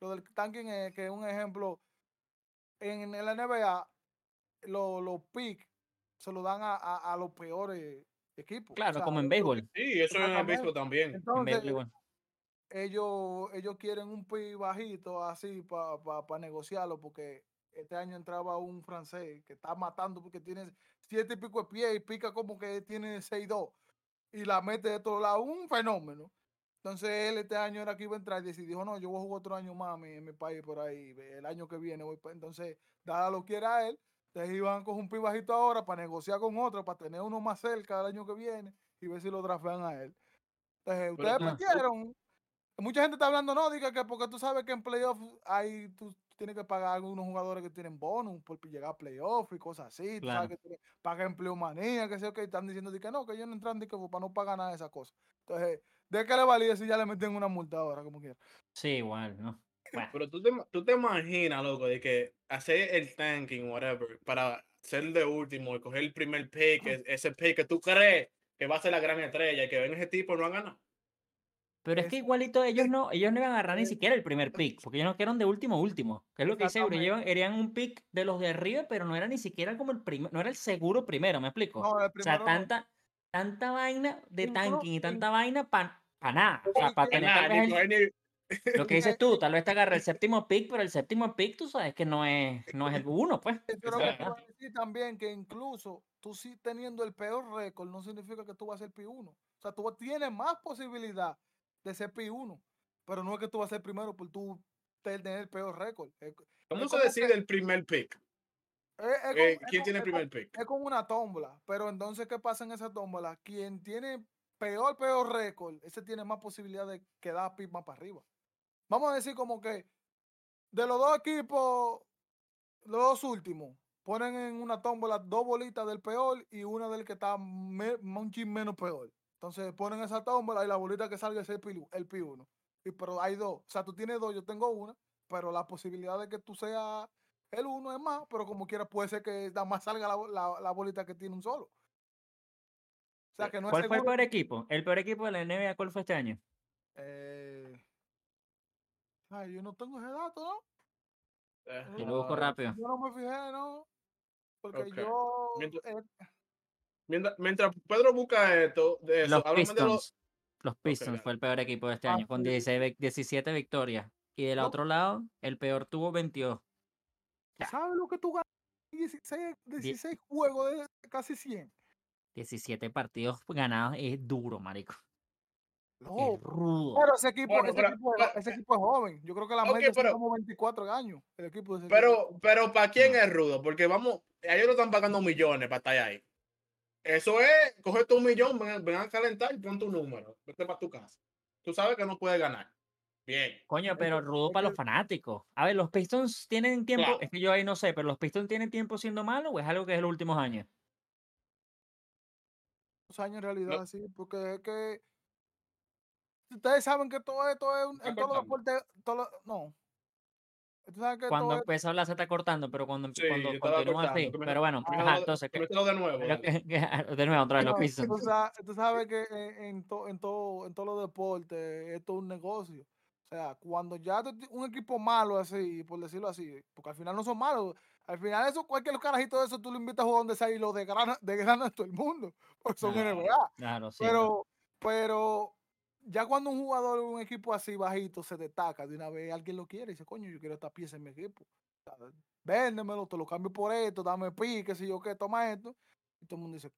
lo del tanking es que un ejemplo, en el NBA, lo- los picks se lo dan a, a- a los peores equipos. o Claro, sea, como en béisbol. Sí, eso en el béisbol también. En Entonces, béisbol ellos, ellos quieren un pick bajito así para negociarlo porque este año entraba un francés que está matando porque tiene siete y pico de pie y pica como que tiene 6-2 y la mete de todos lados, un fenómeno. Entonces él este año era que iba a entrar y decidió, no, yo voy a jugar otro año más en mi, país por ahí, el año que viene voy pa-". entonces, dada lo quiera él, entonces iban con un pick bajito ahora para negociar con otro, para tener uno más cerca el año que viene y ver si lo drafean a él. Entonces, ustedes tú- metieron, mucha gente está hablando, no, diga que porque tú sabes que en playoff hay, tú tienes que pagar a algunos jugadores que tienen bonus por llegar a playoff y cosas así, tú Claro. sabes que paga empleomanía, que sé que están diciendo que no, que ellos no entran que para no pagar nada de esas cosas. Entonces, ¿de qué le valía si ya le meten una multa ahora, como quiera? Sí, igual, ¿no? Bueno, Pero tú te, tú te imaginas, loco, de que hacer el tanking, whatever, para ser de último y coger el primer pick, es- ese pick que tú crees que va a ser la gran estrella y que ven ese tipo no han ganado. pero es que igualito ellos no, ellos no iban a agarrar ni siquiera el primer pick, porque ellos no quedaron de último último. Que es lo que dice llevan, eran un pick de los de arriba, pero no era ni siquiera como el primero, no era el seguro primero, ¿me explico? No, el o sea, primero tanta, tanta vaina de tanking y tanta vaina para nada. O sea, para tener tal vez el- lo que dices tú, tal vez te agarre el séptimo pick, pero el séptimo pick tú sabes que no es, no es el uno, pues. Lo que a decir también, que incluso tú sí teniendo el peor récord, no significa que tú vas a ser P1. O sea, tú tienes más posibilidad de ser P1, pero no es que tú vas a ser primero por tú tener el peor récord. ¿Cómo se decide que- el primer pick? Como- Eh, ¿Quién como- tiene el primer pick? Es como una tómbola, pero entonces, ¿qué pasa en esa tómbola? Quien tiene peor, peor récord, ese tiene más posibilidad de quedar pick más para arriba. Vamos a decir como que de los dos equipos, los dos últimos, ponen en una tómbola dos bolitas del peor y una del que está me- un chin menos peor. Entonces ponen esa tómbola y la bolita que salga es el, P, el P1. Y, pero hay dos. O sea, tú tienes dos, yo tengo una. pero la posibilidad de que tú seas el uno es más, pero como quiera puede ser que nada más salga la, la- la bolita que tiene un solo. O sea que no es ¿Cuál fue el peor equipo? El peor equipo de la NBA, ¿cuál fue este año? Eh, ay, yo no tengo ese dato, ¿no? Eh, Yo lo busco rápido. Yo no me fijé, ¿no? Porque yo. Mientras- eh, Mientras, mientras Pedro busca esto, de eso, Los háblame de los. Pistons. Los Pistons fue el peor equipo de este Ah, año, con sí. 16 vic- 17 victorias. Y del No. otro lado, el peor tuvo 22. ¿Sabes lo que tú ganas? 16, 16 juegos de casi 100. 17 partidos ganados es duro, marico. No, Es rudo. pero ese equipo, Bueno, ese, pero- equipo, pero- ese equipo es joven. Yo creo que la Ok, media como 24 años. El equipo de Pero, equipo. pero ¿para quién es rudo? Porque vamos, a ellos no están pagando millones para estar ahí. Eso es, coge tu millón, ven, ven a calentar y pon tu número. Vete para tu casa. Tú sabes que no puedes ganar. Bien. Coño, pero rudo para los fanáticos. A ver, ¿los Pistons tienen tiempo? Claro. Es que yo ahí no sé, pero ¿los Pistons tienen tiempo siendo malos o es algo que es los últimos años? Los años en realidad, sí, porque es que ustedes saben que todo esto es un- en todos los deportes, todo no. Que Cuando empieza a hablar se está cortando, pero cuando, Sí, cuando yo estaba continúa así. me- Pero bueno, ajá, entonces, que ¿qué- me lo de nuevo. que- que- de nuevo, otra vez, los No, Pistons. Tú sabes, tú sabes que en, en, to- en, todo, en todos los deportes esto es un negocio. O sea, cuando ya un equipo malo así, por decirlo así, porque al final no son malos, al final eso, cualquier carajito de eso, tú lo invitas a jugar donde sea y lo desgrana, desgrana a todo el mundo, porque son Claro, NBA. Claro, sí. Pero, pero ya cuando un jugador de un equipo así bajito se destaca, de una vez alguien lo quiere y dice, coño, yo quiero esta pieza en mi equipo. O sea, Véndemelo, te lo cambio por esto, dame pique, si yo qué, toma esto. Y todo el mundo dice,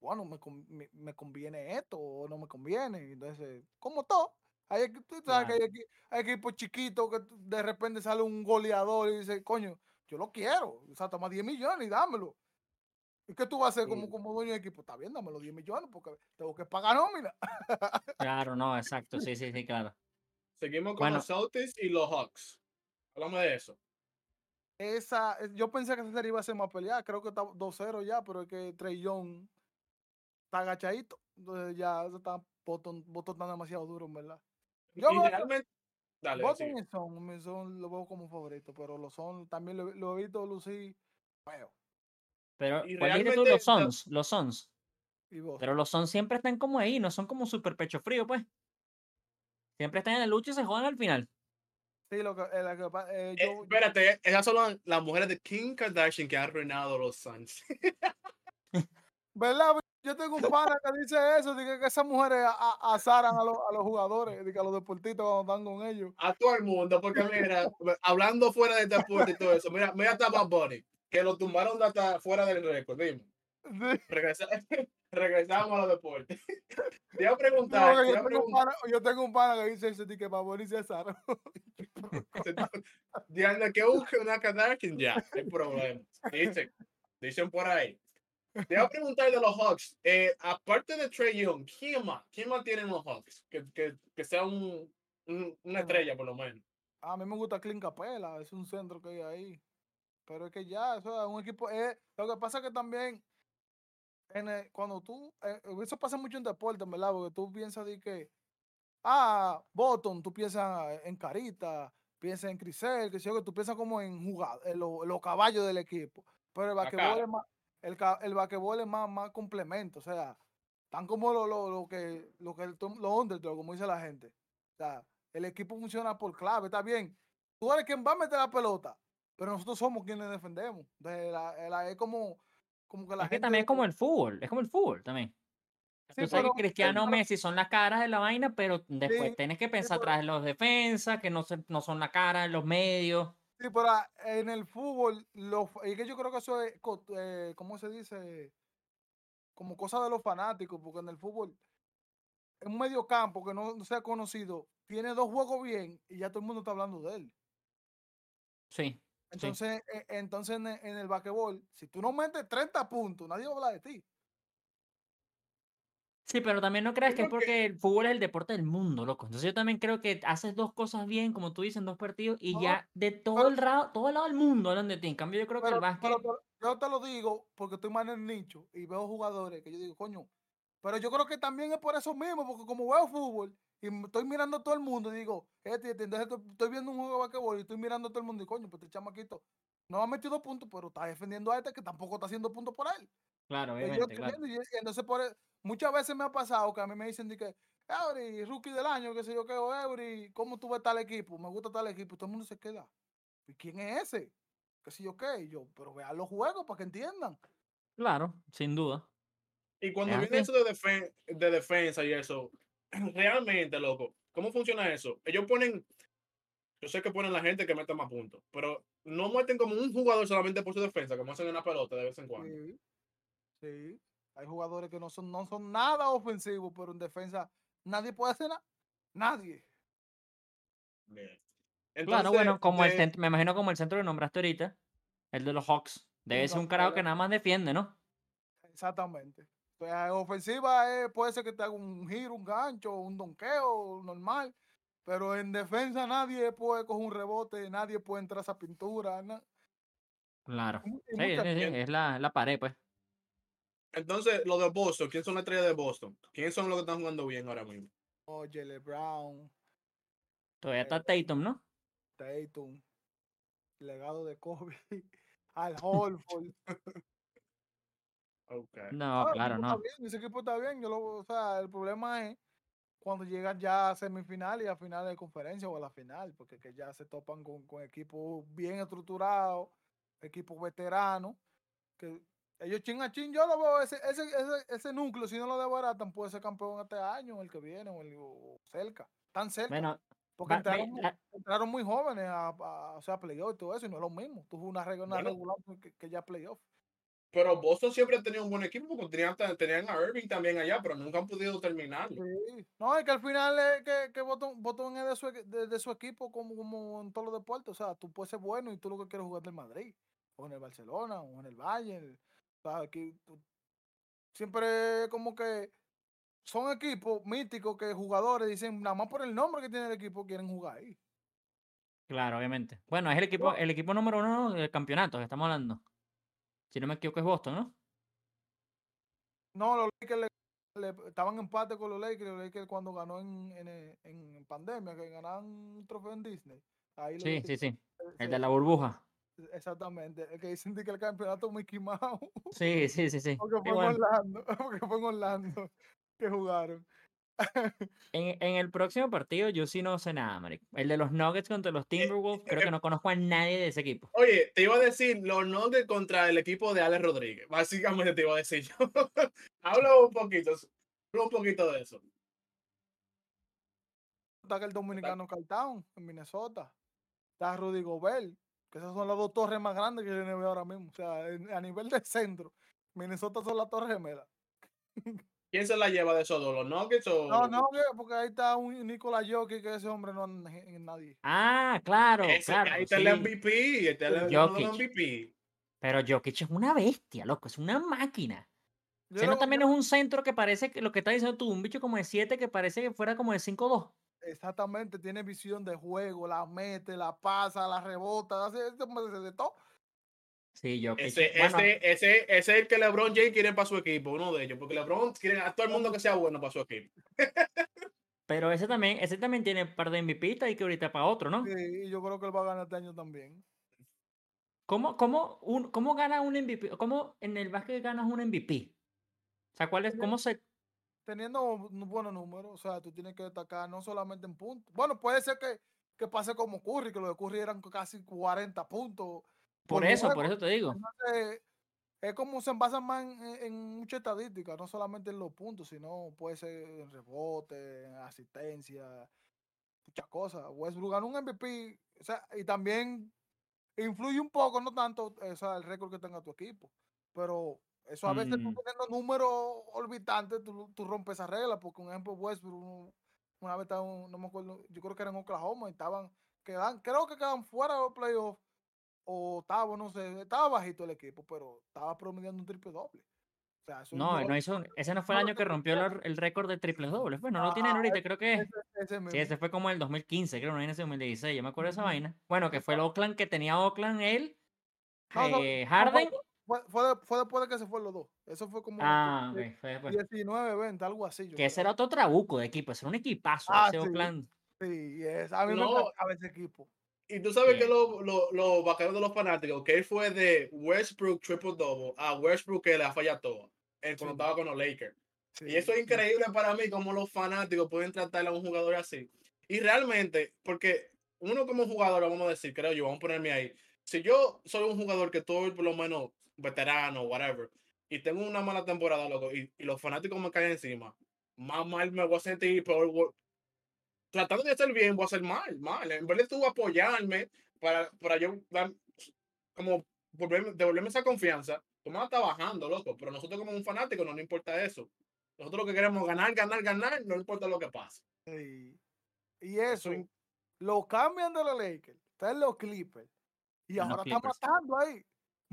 bueno, me, me, me conviene esto o no me conviene. Entonces, como todo, hay, equi- tú sabes que hay, equi- hay equipos chiquitos que de repente sale un goleador y dice, coño, yo lo quiero. O sea, toma 10 millones y dámelo. ¿Y qué tú vas a hacer como, como dueño de equipo? Está bien, dame los 10 millones porque tengo que pagar nómina. Claro, no, exacto, sí, sí, sí, claro. Seguimos con Bueno. los Celtics y los Hawks. Háblame de eso. Esa, es- yo pensé que esa serie iba a ser más peleada. Creo que está 2-0 ya, pero es que Trey Young está agachadito. Entonces ya se está botón, botón tan demasiado duro, en verdad. Yo realmente. Dale, Son, mi Son lo veo como favorito, pero los Son también lo, lo he visto lucir feo. Pero, Y ¿cuál dijiste tú? Los Sons, los Sons. Y. Pero los Sons siempre están como ahí, no son como super pecho frío, pues. Siempre están en la lucha y se juegan al final. Sí, lo que, eh, la que eh, Eh, yo, espérate, esas son las, las mujeres de Kim Kardashian que han arruinado los Suns. ¿verdad? Yo tengo un pana que dice eso, dice que esas mujeres azaran a, los- a los jugadores, a los deportistas cuando están con ellos. A todo el mundo, porque mira, hablando fuera de deporte y todo eso, mira, mira hasta Bad Bunny, que lo tumbaron de hasta fuera del récord, dime. Sí. Regresa- regresamos a los deportes. Te a No, preguntar, te yo, a tengo un preguntar, pana, yo tengo un pana que dice eso, que Baboni y César. Diana, que busque una Kardashian, ya, hay problema. Dicen, dicen por ahí. Te iba a preguntar de los Hawks, eh, aparte de Trey Young, ¿quién más? ¿Quién más tienen los Hawks? Que, que, que sea un, un- una estrella, por lo menos. A mí me gusta Clint Capela, es un centro que hay ahí. Pero es que ya, eso es un equipo. eh, lo que pasa es que también, en el- cuando tú. eh, eso pasa mucho en deporte, ¿verdad? Porque tú piensas de que. Ah, Bottom, tú piensas en Carita, piensas en Crisel, que sé yo, que tú piensas como en jugar, en lo- en los caballos del equipo. Pero el basquetbol es más. El, el es más, más complemento, o sea, tan como lo, lo, lo que lo que el los underdogs, como dice la gente. O sea, el equipo funciona por clave, está bien. Tú eres quien va a meter la pelota, pero nosotros somos quienes defendemos. Entonces, la- la- es como, como que la es que gente. también es como el fútbol, es como el fútbol también. Sí, Tú sabes pero- que Cristiano pero- Messi son las caras de la vaina, pero después Sí, tienes que pensar pero- atrás de los defensas, que no, se- no son la cara, los medios. Sí, pero ah, en el fútbol, lo, es que yo creo que eso es, eh, ¿cómo se dice? Como cosa de los fanáticos, porque en el fútbol, en un medio campo que no, no sea conocido, tiene dos juegos bien y ya todo el mundo está hablando de él. Sí. Entonces, e- entonces en, el- en el basquetbol, si tú no metes 30 puntos, nadie va a hablar de ti. Sí, pero también no creas que es que- porque el fútbol es el deporte del mundo, loco. Entonces yo también creo que haces dos cosas bien, como tú dices, dos partidos, y ya de todo pero- el lado, todo el lado del mundo hablan de ti. En cambio, yo creo que el básquet. pero- yo te lo digo porque estoy más en el nicho y veo jugadores que yo digo, coño, Pero yo creo que también es por eso mismo, porque como veo fútbol y estoy mirando a todo el mundo y digo, este, este, entonces estoy, estoy viendo un juego de basquetbol y estoy mirando a todo el mundo y coño, pues este chamaquito no ha metido puntos, pero está defendiendo a este que tampoco está haciendo puntos por él. Claro, yo estoy claro. viendo, y, y entonces por, e- muchas veces me ha pasado que a mí me dicen de que, Eury, rookie del año, qué sé yo qué, o Eury, ¿cómo tú ves tal equipo? Me gusta tal equipo. Y todo el mundo se queda. ¿Y quién es ese? ¿Qué sé yo qué? Y yo, pero vean los juegos para que entiendan. Claro, sin duda. Y cuando viene eso de, defen- de defensa y eso, realmente, loco, ¿cómo funciona eso? Ellos ponen, yo sé que ponen la gente que mete más puntos, pero no meten como un jugador solamente por su defensa, como hacen en la pelota de vez en cuando. Sí, sí. Hay jugadores que no son, no son nada ofensivos, pero en defensa nadie puede hacer nada. Nadie. Bien. Claro, bueno, como el de- centro, me imagino como el centro que nombraste ahorita, el de los Hawks. Debe ser un carajo que nada más defiende, ¿no? Exactamente. En ofensiva eh, puede ser que te haga un giro, un gancho, un donqueo normal. Pero en defensa nadie puede coger un rebote, nadie puede entrar a esa pintura. Claro. Sí, sí, sí, es la, la pared, pues. Entonces, lo de Boston, ¿quién son las estrellas de Boston? ¿Quiénes son los que están jugando bien ahora mismo? Oh, Jalen Brown, Todavía Eh, está Tatum, ¿no? Tatum, legado de Kobe, Al Holford. Okay. No, claro, no. Está bien, ese equipo está bien. Yo lo, o sea, el problema es cuando llegan ya a semifinal y a final de conferencia o a la final, porque que ya se topan con, con equipos bien estructurados, equipos veteranos, que ellos chin a chin, yo lo veo, ese, ese, ese, ese núcleo, si no lo desbaratan, puede ser campeón este año, el que viene, o, el, o cerca, tan cerca. Bueno, porque entraron, la- entraron muy jóvenes a, a- o sea, playoff y todo eso, y no es lo mismo. Tú una, reg- una Bueno. regular que, que ya playoff. Pero Boston siempre ha tenido un buen equipo porque tenían, tenían a Irving también allá, pero nunca han podido terminarlo. Sí. No, es que al final es que, que Botón, Botón es de su, de, de su equipo como, como en todos los deportes. O sea, tú puedes ser bueno y tú lo que quieres es jugar en el Madrid, o en el Barcelona, o en el Bayern. Aquí siempre como que son equipos míticos que jugadores dicen, nada más por el nombre que tiene el equipo, quieren jugar ahí. claro, obviamente. Bueno, es el equipo, el equipo número uno del campeonato que estamos hablando. Si no me equivoco es Boston, ¿no? No, los Lakers le- le- estaban en empate con los Lakers, los Lakers cuando ganó en, en, eh, en pandemia, que ganaban un trofeo en Disney. Ahí Sí, sí, sí. se- El de la burbuja. Exactamente, el que dicen de que el campeonato Mickey Mouse, Sí, sí, sí, sí. porque fue en bueno, Orlando, porque fue en Orlando que jugaron. en, en el próximo partido yo sí no sé nada, marico. El de los Nuggets contra los Timberwolves, creo que no conozco a nadie de ese equipo. Oye, te iba a decir los Nuggets contra el equipo de Alex Rodríguez. Básicamente te iba a decir yo. habla un poquito, habla un poquito de eso. Está que el dominicano Cartown en Minnesota. Está Rudy Gobert, que esas son las dos torres más grandes que tiene NBA ahora mismo. O sea, en- a nivel de centro, Minnesota son las torres gemelas. ¿Quién se la lleva de esos dos? ¿Los Nuggets o.? No, no, que- porque ahí está un Nicolás Jokic, que ese hombre no anda en en nadie. Ah, claro, Ese- claro. ahí está el. MVP. Este es el de Jokic. MVP. Pero Jokic es una bestia, loco, es una máquina. Yo Seno también es un centro que parece que lo que está diciendo tú, un bicho como de 7 que parece que fuera como de 5-2. Exactamente, tiene visión de juego, la mete, la pasa, la rebota, hace, este de todo. Sí. Ese, bueno, ese, ese, ese es el que LeBron James quiere para su equipo, uno de ellos. Porque LeBron quiere a todo el mundo que sea bueno para su equipo. pero ese también, ese también tiene un par de MVP y que ahorita para otro, ¿no? Sí, y yo creo que él va a ganar este año también. ¿Cómo, cómo, un, ¿Cómo gana un MVP? ¿Cómo en el básquet ganas un MVP? O sea, ¿cuál es, cómo se, Teniendo buenos números, o sea, tú tienes que destacar no solamente en puntos. Bueno, puede ser que, que pase como Curry, que lo de Curry eran casi 40 puntos. por por eso, por eso te digo. Entonces, es como se basa más en, en- en mucha estadística, no solamente en los puntos, sino puede ser en rebote, en asistencia, muchas cosas. Westbrook ganó un MVP, o sea, y también influye un poco, no tanto o sea, el récord que tenga tu equipo, pero eso a veces tú Mm. teniendo números orbitantes, tú, tú rompes esa regla, porque un ejemplo, Westbrook, un- una vez estaba, un- no me acuerdo, yo creo que era en Oklahoma y estaban, quedan, creo que quedan fuera de los playoffs o estaba, no sé, estaba bajito el equipo, pero estaba promediando un triple doble. O sea, eso No, no hizo, ese no fue el año que rompió el, el récord de triples dobles. Bueno, no lo tienen ahorita, creo que ese, ese. Sí, ese fue como el 2015, creo, no en ese 2016, yo me acuerdo de esa vaina. Bueno, que fue el Oakland que tenía Oakland, él, eh, Harden fue, fue, de- fue después de que se fueron los dos. Eso fue como Ah, de- ok, fue después. 19, 20, algo así. yo Que ese era otro trabuco de equipo, ese era un equipazo. Ah, ese sí. Oakland. Sí, es, a mí me No. encantaba ese equipo. Y tú sabes que Bien. lo, lo, lo bacano de los fanáticos, que él fue de Westbrook triple double a Westbrook que la falla toda, él cuando Sí. estaba con los Lakers. Sí, Y eso es increíble para mí, como los fanáticos pueden tratar a un jugador así. Y realmente, porque uno como jugador, vamos a decir, creo yo, vamos a ponerme ahí. Si yo soy un jugador que estoy por lo menos veterano, whatever, y tengo una mala temporada, loco, y, y los fanáticos me caen encima, más mal me voy a sentir, peor voy- tratando de hacer bien, voy a hacer mal, mal. En vez de tú apoyarme para, para yo dar, como volverme- devolverme esa confianza, tú me vas a estar bajando, loco. Pero nosotros como un fanático no nos importa eso. Nosotros lo que queremos es ganar, ganar, ganar, no importa lo que pase. Sí. Y eso, lo cambian de los Lakers, está en los Clippers. Y En ahora está matando ahí.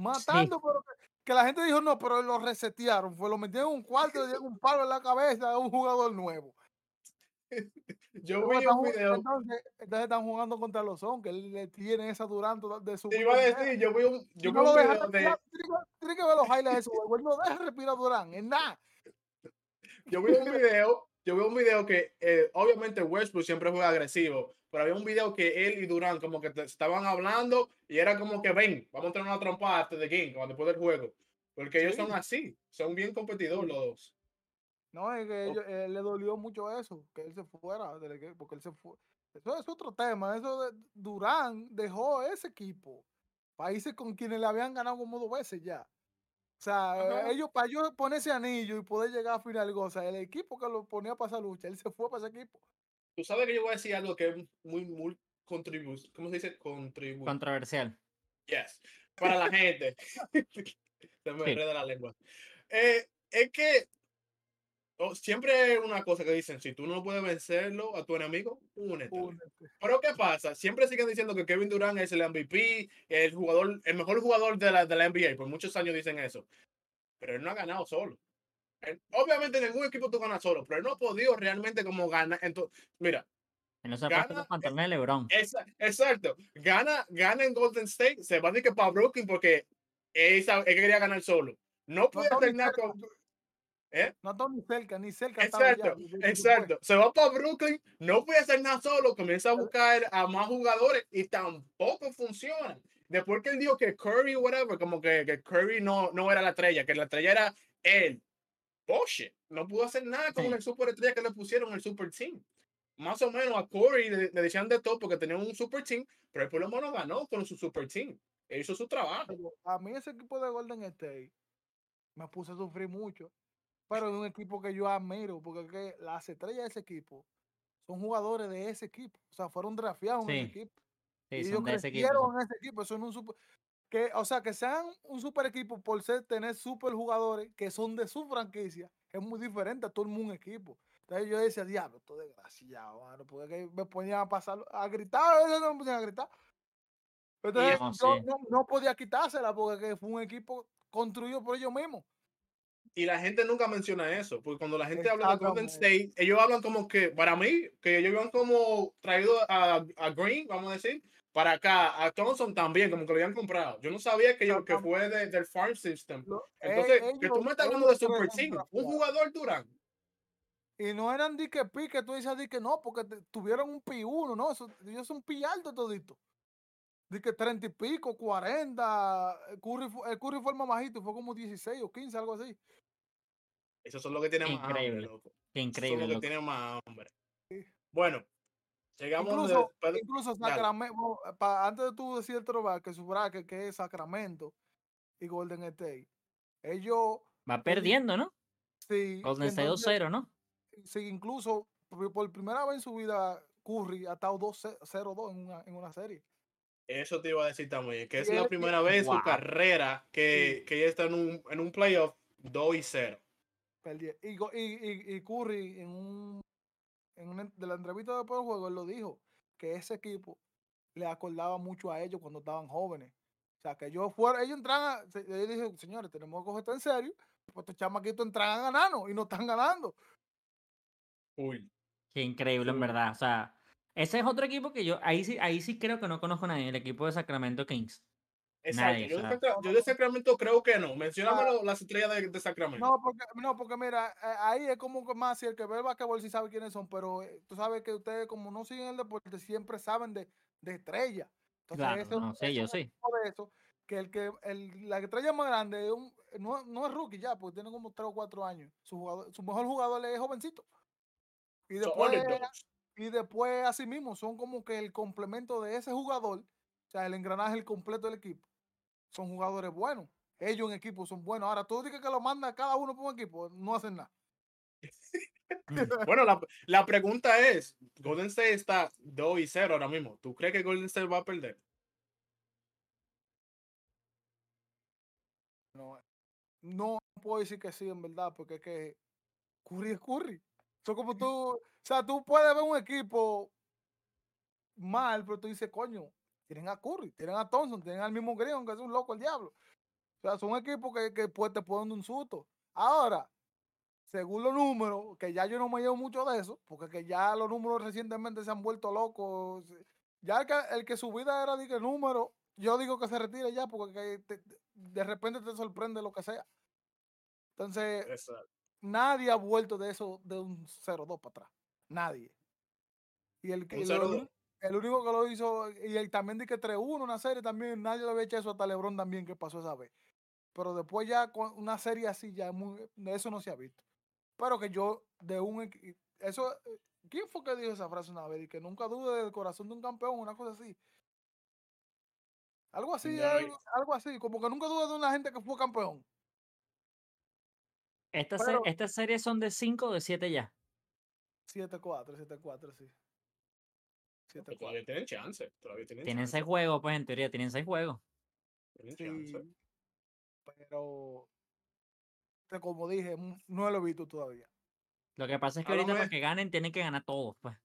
Matando, pero que, que la gente dijo, no, pero lo resetearon. Fue, lo metieron en un cuarto, le dieron un palo en la cabeza a un jugador nuevo. Yo vi un video, Entonces, entonces están jugando contra los Son, que él le tiene esa Durant de su te iba a decir, yo vi un, yo vi no un video de. Tiene que- que ver los highlights de juego. Él no deja respirar a Durant, en nada. yo vi un video, yo vi un video que eh, obviamente Westbrook siempre juega agresivo, pero había un video que él y Durán como que estaban hablando y era como que ven, vamos a tener una trompada antes de game, después del juego. Porque ellos son Sí. así, son bien competidores los dos. No, es que ellos- eh, le dolió mucho eso, que él se fuera porque él se fue. Eso es otro tema. Eso de Durán dejó ese equipo. Países con quienes le habían ganado como dos veces ya. O sea, eh, Ajá. ellos, para ellos poner ese anillo y poder llegar a final, o sea, el equipo que lo ponía para esa lucha, él se fue para ese equipo. Tú sabes que yo voy a decir algo que es muy, muy contribu ¿cómo se dice? Contribu Controversial. Yes. Para la gente. Se me Sí. enreda la lengua. Eh, es que oh, siempre hay una cosa que dicen, si tú no puedes vencerlo a tu enemigo, únete. Únete. Pero ¿qué pasa? Siempre siguen diciendo que Kevin Durant es el MVP, el jugador, el mejor jugador de la, de la NBA. Por muchos años dicen eso. Pero él no ha ganado solo. Él- obviamente en ningún equipo tú ganas solo, pero él no ha podido realmente como ganar. Entonces, mira, no se Gana, los pantalones de LeBron. esa- exacto. Gana, gana en Golden State, se va a decir que para Brooklyn porque él, él quería ganar solo. No puede ni nada cerca. con. ¿Eh? No está ni cerca, ni cerca. ya, Exacto, de- exacto. Se va para Brooklyn, no puede hacer nada solo, comienza a buscar a más jugadores y tampoco funciona. Después que él dijo que Curry, whatever, como que, que Curry no, no era la estrella, que la estrella era él. Bullshit. No pudo hacer nada con Sí. el super estrella que le pusieron en el super team. Más o menos a Curry le, le decían de todo porque tenía un super team, pero él por lo menos ganó con su super team. Él hizo su trabajo. Pero a mí ese equipo de Golden State me puse a sufrir mucho. Pero es un equipo que yo admiro, porque es que las estrellas de ese equipo son jugadores de ese equipo. O sea, fueron drafteados en ese equipo. Sí, y ellos equipo. crecieron en ese equipo. Son un super, que, o sea, que sean un super equipo por ser tener super jugadores que son de su franquicia, es muy diferente a todo el mundo un equipo. Entonces yo decía, diablo, es desgraciado, mano", porque que me ponían a pasar, a gritar, a veces me ponían a gritar. Entonces no, yo sí. no, no podía quitársela porque que fue un equipo construido por ellos mismos. Y la gente nunca menciona eso, porque cuando la gente habla de Golden. State, ellos hablan como que, para mí, que ellos han como traído a, a Green, vamos a decir, para acá, a Thompson también, como que lo habían comprado. Yo no sabía que, yo, que fue de- del farm system. Entonces, e- que tú ellos- me estás hablando de ellos Super Team, un jugador Durán. Y no eran di que pi, que tú dices di que no, porque te- tuvieron un pi uno, ¿no? Eso- ellos son pi alto todito. Di que 30 y pico, 40. El Curry, el Curry fue el más bajito, fue como 16 o 15, algo así. Esos son los que tienen más hambre, Increíble. loco. Qué Esos son increíble, los que loco. tienen más hambre. Sí. Bueno, llegamos Incluso, de- incluso dale. Sacramento, antes de tú decir el throwback, que su bracket, que es Sacramento y Golden State, ellos Va perdiendo, ¿no? sí. Golden State entonces, 2-0, ¿no? sí, incluso por, por primera vez en su vida, Curry ha estado 2-0-2 en una, en una serie. Eso te iba a decir también, que es la primera vez en Wow. su carrera que, que ella está en un, en un playoff 2 y 0. Perdi- Y, go- y, y- y Curry en un en una de la entrevista después del juego él lo dijo que ese equipo le acordaba mucho a ellos cuando estaban jóvenes. O sea, que ellos fueron, ellos se- ellos dijeron, señores, tenemos que coger esto en serio, pues estos chamaquitos entran a ganarnos y no están ganando. Uy. Qué increíble, en verdad. O sea, ese es otro equipo que yo, ahí sí, ahí sí creo que no conozco a nadie, el equipo de Sacramento Kings. Exacto. Nadie yo, de yo Sacramento creo que no. Mencióname lo- las estrellas de, de Sacramento. No, porque, no, porque mira, eh, ahí es como que más si el que ve el basquetbol sí sabe quiénes son, pero eh, tú sabes que ustedes como no siguen el deporte siempre saben de, de estrellas. Entonces, Claro, ese- no, sí, ese yo es sí. de eso, que el que el, la estrella más grande es un- no, no es rookie ya, porque tiene como 3 o 4 años. Su, jugador, su mejor jugador es jovencito. Y después, y después, así mismo, son como que el complemento de ese jugador, o sea, el engranaje, el completo del equipo. Son jugadores buenos. Ellos en equipo son buenos. Ahora, tú dices que lo manda cada uno por un equipo, no hacen nada. Bueno, la, la pregunta es: Golden State está 2 y 0 ahora mismo. ¿Tú crees que Golden State va a perder? No, no puedo decir que sí, en verdad, porque es que Curry es Curry. Eso como tú, o sea, tú puedes ver un equipo mal, pero tú dices, coño, tienen a Curry, tienen a Thompson, tienen al mismo Green, que es un loco el diablo. O sea, son equipos que, que pues, te dar un susto. Ahora, según los números, que ya yo no me llevo mucho de eso, porque que ya los números recientemente se han vuelto locos. Ya el que, el que su vida era de que número, yo digo que se retire ya, porque te- de repente te sorprende lo que sea. Entonces, Exacto. nadie ha vuelto de eso de un 0-2 para atrás. Nadie. Y el, que- Un y 0-2. lo- el único que lo hizo, y el también di que 3-1, una serie también, nadie le había hecho eso hasta Lebron también que pasó esa vez. Pero después ya con una serie así, ya muy- eso no se ha visto. Pero que yo, de un eso, eh, ¿quién fue que dijo esa frase una vez? Y que nunca dude del corazón de un campeón, una cosa así. Algo así, No, algo, algo así, como que nunca dude de una gente que fue campeón. Estas series son de 5 o de 7 ya. 7-4, 7-4, sí. Pero 7-4. Todavía tienen chance. Todavía tienen, Tienen chance. 6 juegos, pues en teoría tienen 6 juegos. tienen Sí, chance. pero como dije, no lo he visto todavía. Lo que pasa es que ahorita Háblame. para que ganen tienen que ganar todos, pues.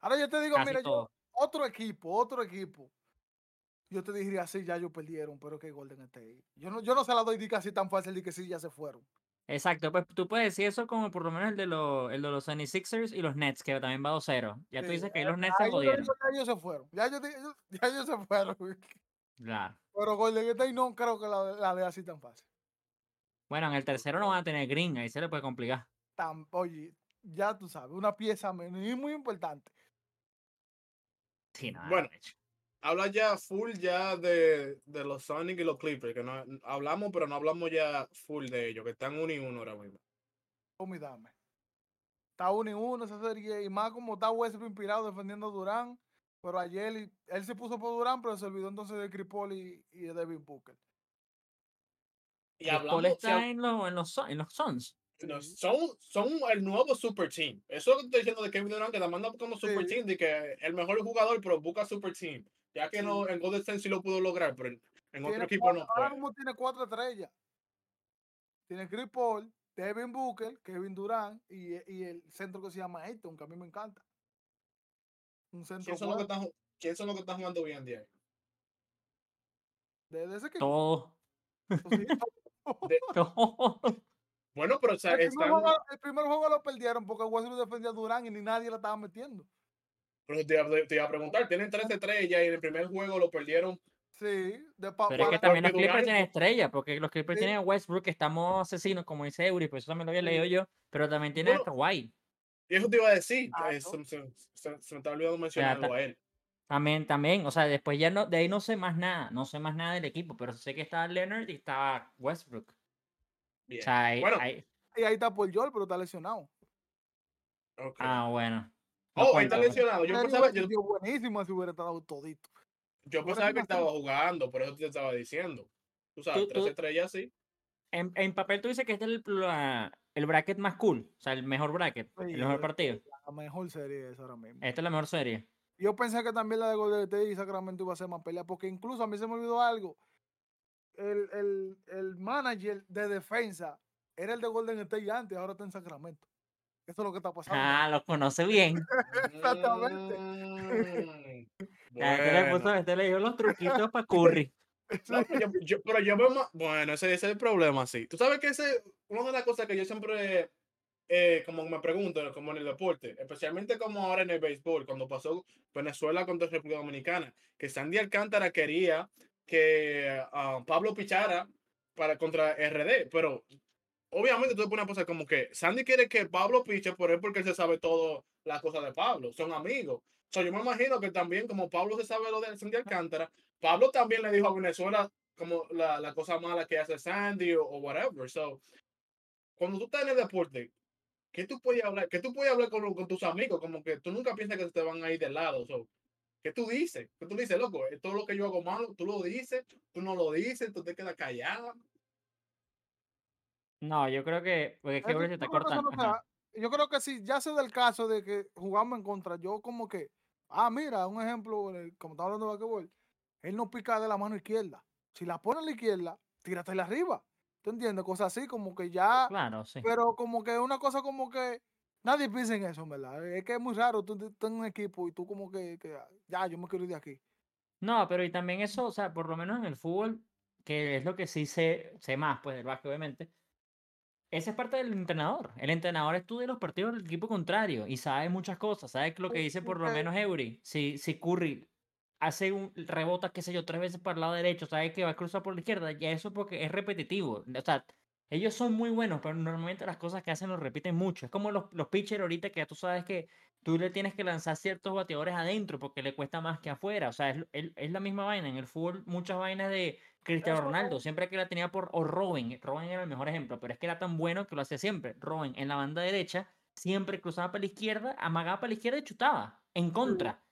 Ahora yo te digo, Casi mira, yo, otro equipo, otro equipo. Yo te diría, sí, ya ellos perdieron, pero que Golden State. Yo no, yo no se la doy de así tan fácil de que sí, ya se fueron. Exacto, pues tú puedes decir eso como por lo menos el de, los el de los 76ers y los Nets, que también va 2-0. Ya tú dices que ahí eh, los Nets ahí se jodieron. que ellos se fueron. Ya ellos, ellos- ya ellos se fueron. Claro. Pero Golden State no creo que la, la dé así tan fácil. Bueno, en el tercero no van a tener Green, ahí se le puede complicar. Tan, oye, ya tú sabes, una pieza muy importante. Sí, nada, Bueno. de hecho. Habla ya full ya de, de los Sonic y los Clippers, que no hablamos, pero no hablamos ya full de ellos, que están uno y uno ahora mismo. Tome y dame. Está uno y uno esa serie, y más como está Westbrook inspirado defendiendo a Durán, pero ayer él se puso por Durán, pero se olvidó entonces de Cripol y, y de Devin Booker. Y hablamos, si está en, los en, los, en los Suns. no, son, son el nuevo super team. Eso es lo que estoy diciendo de Kevin Durant, que la manda como super Sí. team, de que el mejor jugador, pero busca super team. Ya que Sí. no, en Golden State sí lo pudo lograr, pero en, en otro equipo cuatro- no ahora mismo tiene cuatro estrellas. Tiene Chris Paul, Devin Booker, Kevin Durant y, y el centro que se llama Ayton, que a mí me encanta. Un centro ¿Quién son, los que están, ju- ¿Quién son los que están jugando bien de ahí? de, de ese. Todo. sí. todo. Bueno, pero o sea, el, primer están, juego, el primer juego lo perdieron porque Westbrook defendía a Durán y ni nadie le estaba metiendo. Pero te, iba- te iba a preguntar, tienen tres estrellas y en el primer juego lo perdieron. Sí, de pa- Pero es que también los Clippers tienen estrellas, porque los Clippers Sí. tienen a Westbrook, que estamos asesinos, como dice Eury, por eso también lo había Sí. leído yo, pero también tienen a Bueno, Kawhi. Y eso te iba a decir, eh, se, se- se- se me está olvidando mencionarlo a él. También, también, o sea, después ya no, de ahí no sé más nada, no sé más nada del equipo, pero sé que estaba Leonard y estaba Westbrook. Bien. O sea, ahí- Bueno, ahí- Y ahí está Paul George, pero está lesionado. ah, bueno. No oh, está lesionado. Yo pensaba, hubiera yo, buenísimo si hubiera estado todito. yo pensaba que estaba jugando, por eso te estaba diciendo. Tú sabes, Tú- tres tú- estrellas sí. En, en papel tú dices que este es el, la- el bracket más cool, o sea, el mejor bracket, Sí, el mejor partido. La mejor serie es ahora mismo. Esta es la mejor serie. Yo pensé que también la de Golden State y Sacramento iba a ser más pelea, porque incluso a mí se me olvidó algo. El, el, el manager de defensa era el de Golden State antes, ahora está en Sacramento. Eso es lo que está pasando. Ah, lo conoce bien. Exactamente. Mm, Ah, Este le, puso, bueno. este le dio los truquitos para Curry. No, pero yo, yo- pero yo veo más. Bueno, ese, ese es el problema, sí. Tú sabes que ese. Una de las cosas que yo siempre. eh, como me pregunto, como en el deporte, especialmente como ahora en el béisbol, cuando pasó Venezuela contra República Dominicana, que Sandy Alcántara quería que ah, Pablo pichara para contra RD, pero obviamente tú te pones a pensar como que Sandy quiere que Pablo piche, por él porque él se sabe todo las cosas de Pablo, son amigos. So, yo me imagino que también como Pablo se sabe lo de Sandy Alcántara, Pablo también le dijo a Venezuela como la, la cosa mala que hace Sandy o, o whatever. So, cuando tú estás en el deporte, ¿qué tú puedes hablar? ¿Qué tú puedes hablar con, con tus amigos? Como que tú nunca piensas que te van a ir de lado. So, ¿Qué tú dices? ¿Qué tú dices, loco? Todo lo que yo hago malo, tú lo dices, tú no lo dices, tú te quedas callada. No, yo creo que. Porque es que Es yo que no ajá. sea- yo creo que si ya se da el caso de que jugamos en contra, yo como que, ah, mira, un ejemplo, eh, como estamos hablando de basquetbol, él no pica de la mano izquierda. Si la pone a la izquierda, tíratela arriba. ¿Tú entiendes? Cosas así, como que ya, Claro, sí. pero como que una cosa como que nadie piensa en eso, verdad. Es que es muy raro, tú tú estás en un equipo y tú como que, que, ah, ya, yo me quiero ir de aquí. No, pero y también eso, o sea, por lo menos en el fútbol, que es lo que sí sé, sé más, pues del básquet, obviamente. Esa es parte del entrenador. El entrenador estudia los partidos del equipo contrario y sabe muchas cosas. Sabe que lo que dice por lo menos Eury. Si, si Curry hace un rebota, qué sé yo, tres veces para el lado derecho, sabe que va a cruzar por la izquierda, ya eso porque es repetitivo. O sea, ellos son muy buenos, pero normalmente las cosas que hacen lo repiten mucho. Es como los, los pitchers ahorita que ya tú sabes que tú le tienes que lanzar ciertos bateadores adentro porque le cuesta más que afuera. O sea, es, es- es la misma vaina. En el fútbol, muchas vainas de Cristiano Ronaldo, siempre que la tenía por. O Robin. Robin era el mejor ejemplo, pero es que era tan bueno que lo hacía siempre. Robin en la banda derecha, siempre cruzaba para la izquierda, amagaba para la izquierda y chutaba. En contra.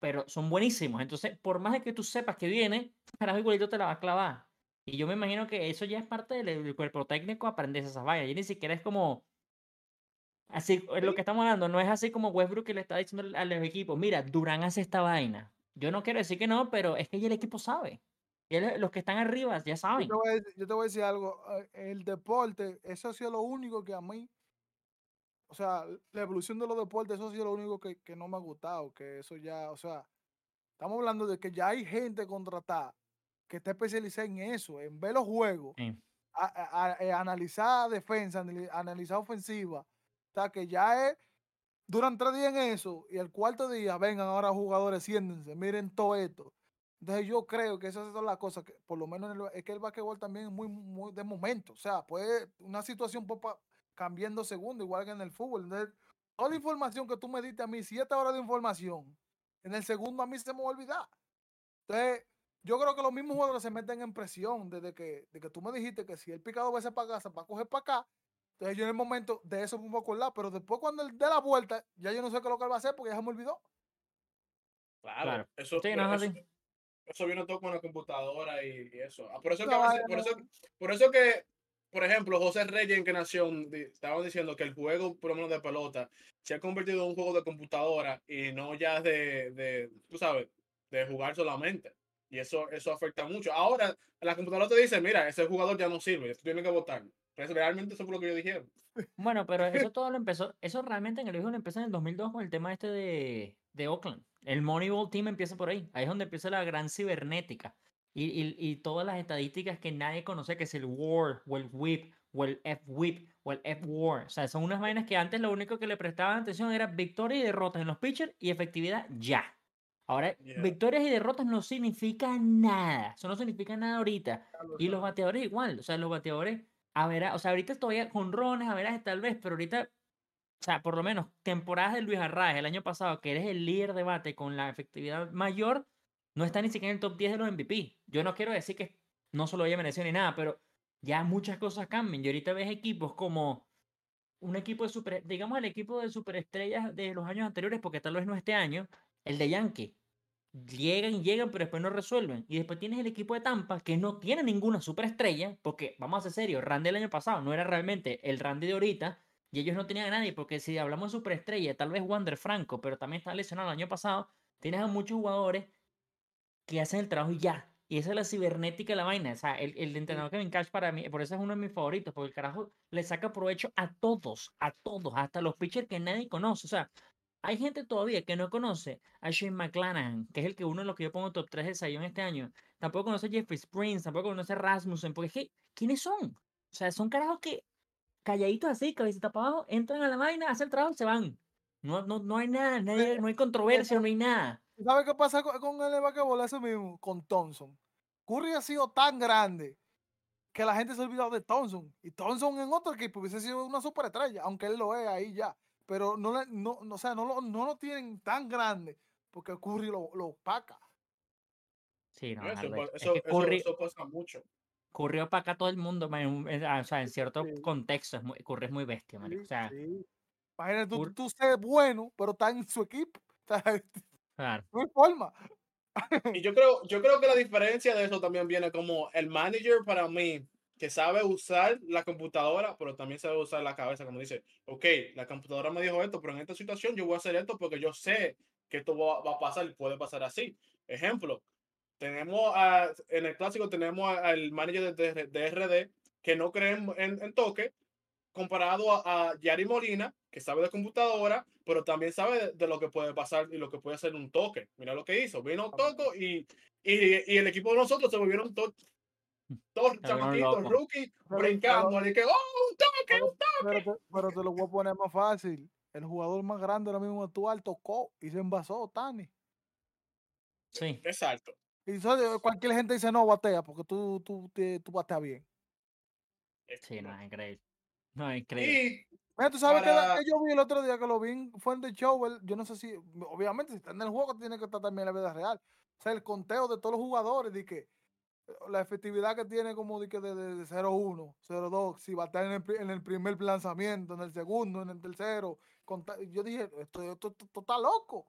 Pero son buenísimos. Entonces, por más de que tú sepas que viene, carajo, igualito te la va a clavar. Y yo me imagino que eso ya es parte del, del cuerpo técnico, aprender esas vainas. Y ni siquiera es como. Así, eh, lo que estamos hablando no es así como Westbrook que le está diciendo a los equipos, mira, Durán hace esta vaina. Yo no quiero decir que no, pero es que ya el equipo sabe. Y él- los que están arriba ya Yo saben. te voy a decir, yo te voy a decir algo, eh, el deporte, eso ha sido lo único que a mí, o sea, la evolución de los deportes, eso ha sido lo único que, que no me ha gustado, que eso ya, o sea, estamos hablando de que ya hay gente contratada que está especializada en eso, en ver los juegos, Sí. a- a- a- eh, analizar defensa, anali- analizar ofensiva, o sea, que ya es, duran tres días en eso, y el cuarto día, vengan ahora jugadores, siéntense, miren todo esto. Entonces yo creo que esas son las cosas que, por lo menos en el es que el basquetbol también es muy, muy de momento. O sea, puede, una situación puede pa- cambiando segundo, igual que en el fútbol. Entonces, toda la información que tú me diste a mí, siete horas de información, en el segundo a mí se me va a olvidar. Entonces, yo creo que los mismos jugadores se meten en presión desde que, de que tú me dijiste que si él pica dos veces para casa, para coger para acá. Entonces yo en el momento de eso me voy a acordar, pero después cuando él dé la vuelta, ya yo no sé qué es lo que él va a hacer porque ya se me olvidó. Claro, Claro. Eso, Sí, no eso, eso viene todo con la computadora y, y eso. Ah, por eso que a veces- vaina, por eso, por eso que, por ejemplo, José Reyes en que Nación di- estaban diciendo que el juego, por lo menos de pelota, se ha convertido en un juego de computadora y no ya de, de tú sabes, de jugar solamente. Y eso, eso afecta mucho. Ahora, la computadora te dice, mira, ese jugador ya no sirve, tú tienes que votar. Pero realmente eso fue lo que ellos dijeron. Bueno, pero eso todo lo empezó, eso realmente en el lo empezó en el 2002 con el tema este de, de Oakland. El Moneyball Team empieza por ahí. Ahí es donde empieza la gran cibernética. Y, y, y todas las estadísticas que nadie conoce, que es el WAR, o el WHIP, o el F-WHIP, o el F-WAR. O sea, son unas vainas que antes lo único que le prestaban atención era victorias y derrotas en los pitchers y efectividad ya. Ahora, Yeah. victorias y derrotas no significan nada. Eso no significa nada ahorita. Y los bateadores igual, o sea, los bateadores, a ver, o sea, ahorita todavía con rones, a ver, tal vez, pero ahorita, o sea, por lo menos temporadas de Luis Arraez el año pasado, que eres el líder de bate con la efectividad mayor, no está ni siquiera en el top 10 de los MVP. Yo no quiero decir que no solo haya merecido ni nada, pero ya muchas cosas cambian. Y ahorita ves equipos como un equipo de super, digamos el equipo de superestrellas de los años anteriores, porque tal vez no este año, el de Yankee. Llegan y llegan, pero después no resuelven. Y después tienes el equipo de Tampa que no tiene ninguna superestrella, porque vamos a ser serios, Randy el año pasado no era realmente el Randy de ahorita, y ellos no tenían a nadie, porque si hablamos de superestrella, tal vez Wander Franco, pero también está lesionado el año pasado, tienes a muchos jugadores que hacen el trabajo y ya. Y esa es la cibernética de la vaina. O sea, el, el entrenador Kevin Cash para mí, por eso es uno de mis favoritos, porque el carajo le saca provecho a todos, a todos, hasta los pitchers que nadie conoce. O sea, hay gente todavía que no conoce a Shane McClanahan, que es el que uno de los que yo pongo top 3 de Sayón este año. Tampoco conoce a Jeffrey Springs, tampoco conoce a Rasmussen, porque es que, ¿quiénes son? O sea, son carajos que calladitos así, cabecita para abajo, entran a la vaina, hacen el trabajo y se van. No, no, no hay nada, nadie- no hay controversia, no hay nada. ¿Sabes qué pasa con, el basquetbol? Eso mismo, con Thompson. Curry ha sido tan grande que la gente se ha olvidado de Thompson. Y Thompson en otro equipo hubiese sido una superestrella, aunque él lo es ahí ya. Pero no, le- no, no, o sea, no, lo, no lo tienen tan grande porque Curry lo, lo opaca. Sí, no, Eso, es que Curry, eso pasa mucho. Curry opaca a todo el mundo, man, en ah, o sea, en cierto Sí. contexto, es muy, Curry es muy bestia, marico, O Sí, sea, sí. Imagínate, tú, Cur- tú ser bueno, pero está en su equipo. O claro. no hay forma. Y yo creo, yo creo que la diferencia de eso también viene como el manager para mí, que sabe usar la computadora, pero también sabe usar la cabeza, como dice, ok, la computadora me dijo esto, pero en esta situación yo voy a hacer esto porque yo sé que esto va, va a pasar y puede pasar así. Ejemplo, tenemos a- en el clásico tenemos al manager de, de RD que no cree en, en- en toque, comparado a, a Yari Molina, que sabe de computadora, pero también sabe de, de lo que puede pasar y lo que puede hacer un toque. Mira lo que hizo. Vino un toco y, y, y el equipo de nosotros se volvieron todos chamaquitos, locos. rookie, Pero- brincando. Y que, ¡oh, un toque! Pero, pero te, pero te lo voy a poner más fácil. El jugador más grande ahora mismo actual tocó y se envasó, Tani. Sí, Exacto. Y so- cualquier gente dice no batea porque tú, tú, te- tú bateas bien. sí, no, es increíble. No, es increíble. Y Mira, tú sabes que, la- Para- que yo vi el otro día que lo vi en Fuente Show. el- Yo no sé si, obviamente, si está en el juego, tiene que estar también en la vida real. O sea, el conteo de todos los jugadores, de que eh, la efectividad que tiene como de de, de, de 0-1, 0-2, si batea en el, en el primer lanzamiento, en el segundo, en el tercero. Yo dije, esto, esto, está loco.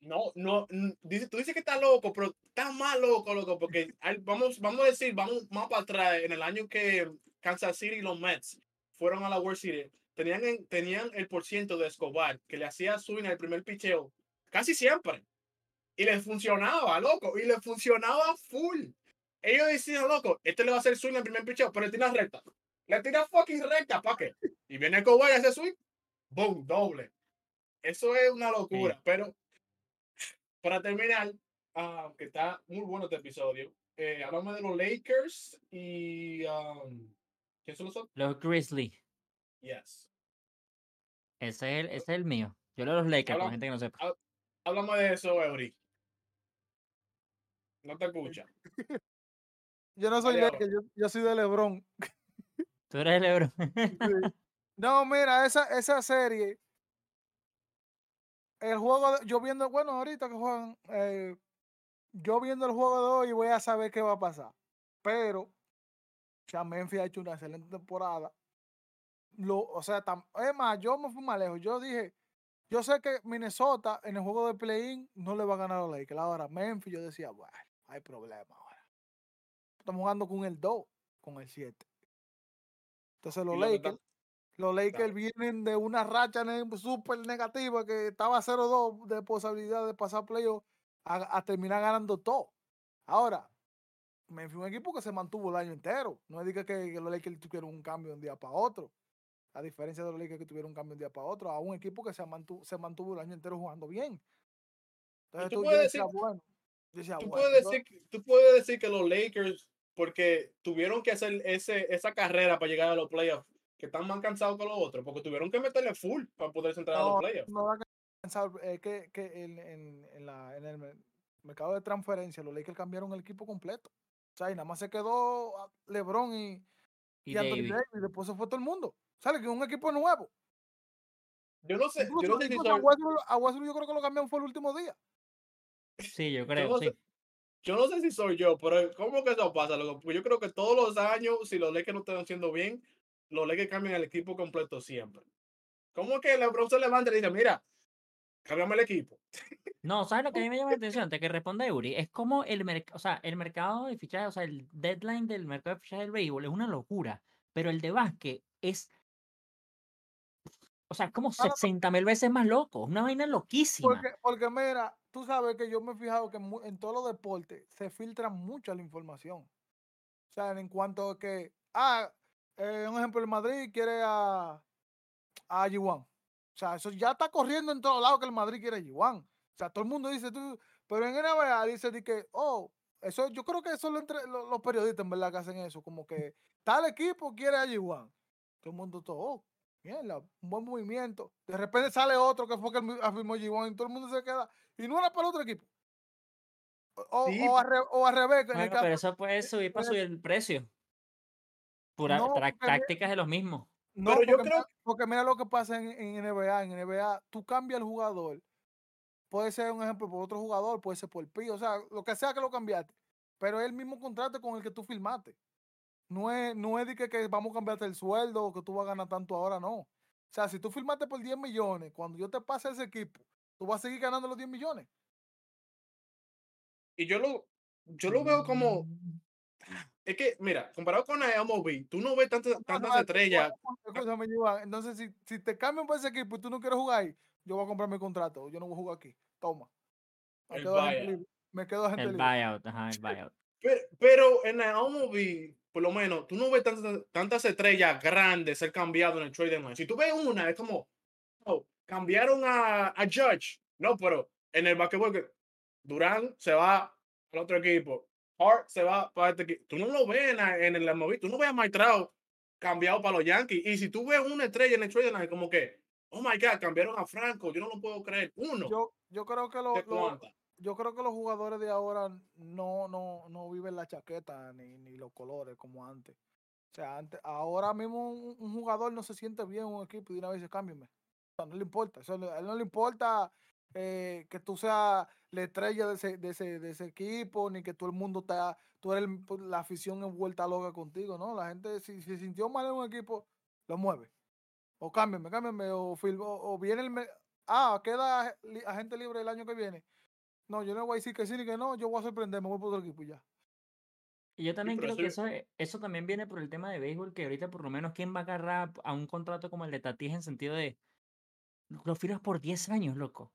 no, no, dice, tú dices que está loco, pero está más loco, loco, porque vamos, vamos a decir, vamos más para atrás, en el año que Kansas City y los Mets fueron a la World Series, tenían, en- tenían el porciento de Escobar, que le hacía swing al primer picheo, casi siempre. Y le funcionaba, loco, y le funcionaba full. Ellos decían, loco, este le va a hacer swing al primer picheo, pero le tira recta. Le tira fucking recta, ¿para qué? Y viene Escobar y hace swing, boom, doble. Eso es una locura, pero para terminar, ah, que está muy bueno este episodio, eh, hablamos de los Lakers y... Um, ¿Quién son los otros? Los Grizzlies, Yes. ese es el, ese es el mío. Yo leo los Lakers, para gente que no sepa. Háblame de eso, Eury. No te escucha. Yo no soy Lakers, yo, yo soy de LeBron. Tú eres el Ebro. Sí. No, mira, esa, esa serie. El juego, de- yo viendo, bueno, ahorita que juegan, eh, yo viendo el juego de hoy voy a saber qué va a pasar. Pero, o sea, Memphis ha hecho una excelente temporada. Lo, o sea, tam- es más, yo me fui más lejos. Yo dije, yo sé que Minnesota en el juego de play-in no le va a ganar a los Lakers. Ahora, Memphis, yo decía, bueno, hay problema ahora. Estamos jugando con el 2, con el 7. Entonces los Lakers, los Lakers vienen de una racha súper negativa que estaba 0-2 de posibilidad de pasar playoff a, a terminar ganando todo. Ahora, Memphis un equipo que se mantuvo el año entero. No es de que, que los Lakers tuvieron un cambio de un día para otro. A diferencia de los Lakers que tuvieron un cambio de un día para otro, a un equipo que se mantuvo, se mantuvo el año entero jugando bien. Entonces tú puedes decía, bueno, yo decía, Tú bueno, puedes, yo- decir, que- tú puedes decir que los Lakers, porque tuvieron que hacer ese, esa carrera para llegar a los playoffs, que están más cansados que los otros, porque tuvieron que meterle full para poder entrar a los No, playoffs. no eh, que, que en, en- en la- en el mer- mercado de transferencia los Lakers cambiaron el equipo completo. O sea, y nada más se quedó LeBron y, Y y Anthony Davis. Davis, y después se fue todo el mundo. Sale que un equipo nuevo. Yo no sé, yo no sé si a, soy, Westbrook, a Westbrook yo creo que lo cambiaron fue el último día. Sí, yo yo creo, no sí. sé- yo no sé si soy yo, pero ¿cómo que eso pasa? Pues yo creo que todos los años, si los Lakers no están haciendo bien, los Lakers cambian el equipo completo siempre. ¿Cómo que LeBron se levanta y dice, mira, cámbiame el equipo? No, ¿sabes lo que a mí me llama la atención? Antes que responda Uri, es como el mercado, o sea, el mercado de fichajes, o sea, el deadline del mercado de fichajes del béisbol es una locura, pero el de básquet es, o sea, es como no, no. 60 mil veces más loco, una vaina loquísima. Porque, porque mira, tú sabes que yo me he fijado que en todos los deportes se filtra mucha la información. O sea, en cuanto a que, ah, eh, un ejemplo, el Madrid quiere a, a G1. O sea, eso ya está corriendo en todos lados que el Madrid quiere a G1. O sea, todo el mundo dice, tú, pero en NBA dice de que, oh, eso, yo creo que eso lo entre lo- los periodistas en verdad que hacen eso, como que tal equipo quiere a G1. Todo el mundo todo, mierda, un buen movimiento. De repente sale otro que fue que afirmó G1 y todo el mundo se queda. Y no era para el otro equipo. O, Sí, o, al re- o al revés. que en el Bueno, caso- pero eso puede subir para subir el precio. Pura No, tácticas de los mismos. No, Pero yo porque, creo- mira, porque mira lo que pasa en, en NBA. En NBA, tú cambias el jugador. Puede ser un ejemplo por otro jugador, puede ser por Pi, o sea, lo que sea que lo cambiaste. Pero es el mismo contrato con el que tú firmaste. No es, no es de que, que vamos a cambiarte el sueldo o que tú vas a ganar tanto ahora, no. O sea, si tú firmaste por 10 millones, cuando yo te pase ese equipo, tú vas a seguir ganando los 10 millones. Y yo lo, yo lo veo como. Mm, Es que, mira, comparado con la MLB, tú no ves tantas, tantas no, estrellas. Entonces, si, si te cambian por ese equipo y tú no quieres jugar ahí, yo voy a comprar mi contrato. Yo no voy a jugar aquí. Toma. Me El quedo libre. Me quedo agente El libre. buyout, ajá, el buyout. Pero, pero en la por lo menos, tú no ves tantas, tantas estrellas grandes ser cambiado en el trade deadline. Si tú ves una, es como, oh, cambiaron a, a Judge. No, pero en el basquetbol, que Durán se va al otro equipo. Hart se va para este equipo. Tú no lo ves en, el MLB. Tú no ves a Trout cambiado para los Yankees. Y si tú ves una estrella en el trade deadline, como que, oh my God, cambiaron a Franco. Yo no lo puedo creer. Uno. Yo, yo creo que lo- ¿de lo-? Yo creo que los jugadores de ahora no, no, no viven la chaqueta ni, ni los colores como antes. O sea, antes, ahora mismo un, jugador no se siente bien en un equipo y una vez dice, cámbiame. O no le importa. Le- a él no le importa eh, que tú seas la estrella de ese, de, ese, de ese equipo, ni que todo el mundo está, tú eres pues, la afición en vuelta loca contigo, ¿no? La gente, si se sintió mal en un equipo, lo mueve. O cámbiame, cámbiame, o, o, o viene el... Ah, queda agente libre el año que viene. No, yo no voy a decir que sí ni que no, yo voy a sorprender, me voy por otro equipo y ya. Y yo también creo que eso eso, es- eso también viene por el tema de béisbol, que ahorita por lo menos quién va a agarrar a un contrato como el de Tatis en sentido de, lo firmas por 10 años, loco. O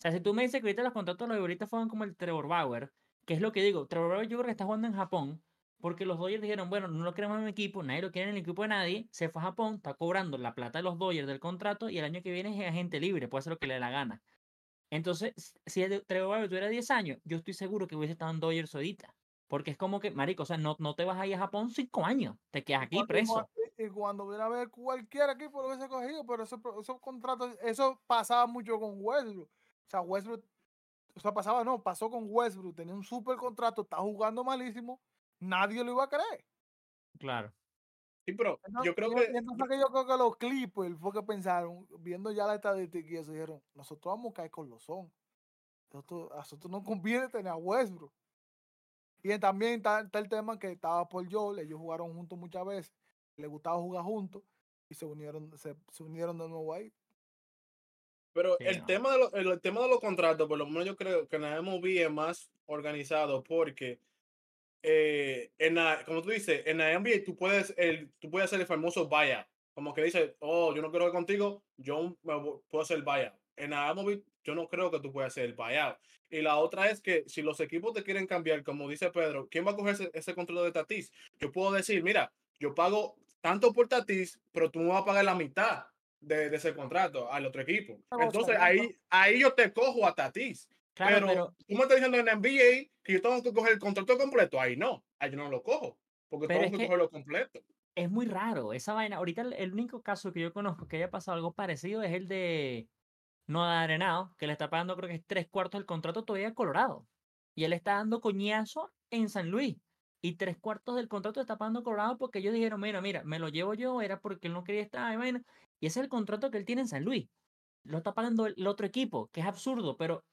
sea, si tú me dices que ahorita los contratos de los ahorita fueron como el Trevor Bauer, que es lo que digo, Trevor Bauer yo creo que está jugando en Japón, porque los Dodgers dijeron, bueno, no lo queremos en mi equipo, nadie lo quiere en el equipo de nadie, se fue a Japón, está cobrando la plata de los Dodgers del contrato y el año que viene es agente libre, puede hacer lo que le dé la gana. Entonces, si Trevor Bauer tuviera 10 años, yo estoy seguro que hubiese estado en Dodgers ahorita. Porque es como que, marico, o sea, no, no te vas a ir a Japón cinco años, te quedas aquí preso. Y, cuando viene a ver cualquier equipo lo hubiese cogido, pero esos, esos contratos, eso pasaba mucho con Westbrook. O sea, Westbrook, o sea, pasaba, no, pasó con Westbrook, tenía un super contrato, está jugando malísimo, nadie lo iba a creer. Claro. Sí, pero Entonces, yo creo que. entonces que yo creo que los Clippers fue que pensaron, viendo ya la estadística y eso, dijeron, nosotros vamos a caer con los son. Nosotros, a nosotros nos conviene tener a Westbrook. Y también está, está el tema que estaba por Joel, ellos jugaron juntos muchas veces, les gustaba jugar juntos y se unieron, se, se unieron de nuevo ahí. Pero Sí, el, no. tema de lo- el, tema de los contratos, por lo menos yo creo que en la MLB es más organizado porque, eh, en la, como tú dices, en la NBA tú puedes, el, tú puedes hacer el famoso buyout. Como que dice, oh, yo no quiero ir contigo, yo me puedo hacer buyout. En la MLB yo no creo que tú puedas hacer el buyout. Y la otra es que si los equipos te quieren cambiar, como dice Pedro, ¿quién va a coger ese, ese control de Tatis? Yo puedo decir, mira, yo pago tanto por Tatis, pero tú me vas a pagar la mitad de, de ese contrato al otro equipo. Entonces ahí, ahí yo te cojo a Tatis. Claro, pero, pero, tú me estás diciendo en NBA que yo tengo que coger el contrato completo. Ahí no, ahí yo no lo cojo. Porque tengo que que- cogerlo completo. es muy raro esa vaina. Ahorita el, el único caso que yo conozco que haya pasado algo parecido es el de Noah Arenado, que le está pagando creo que es tres cuartos del contrato todavía a Colorado. Y él está dando coñazo en San Luis. Y tres cuartos del contrato está pagando Colorado porque ellos dijeron, mira, mira, me lo llevo yo, era porque él no quería estar, vaina. Y ese es el contrato que él tiene en San Luis. Lo está pagando el, el otro equipo, que es absurdo, pero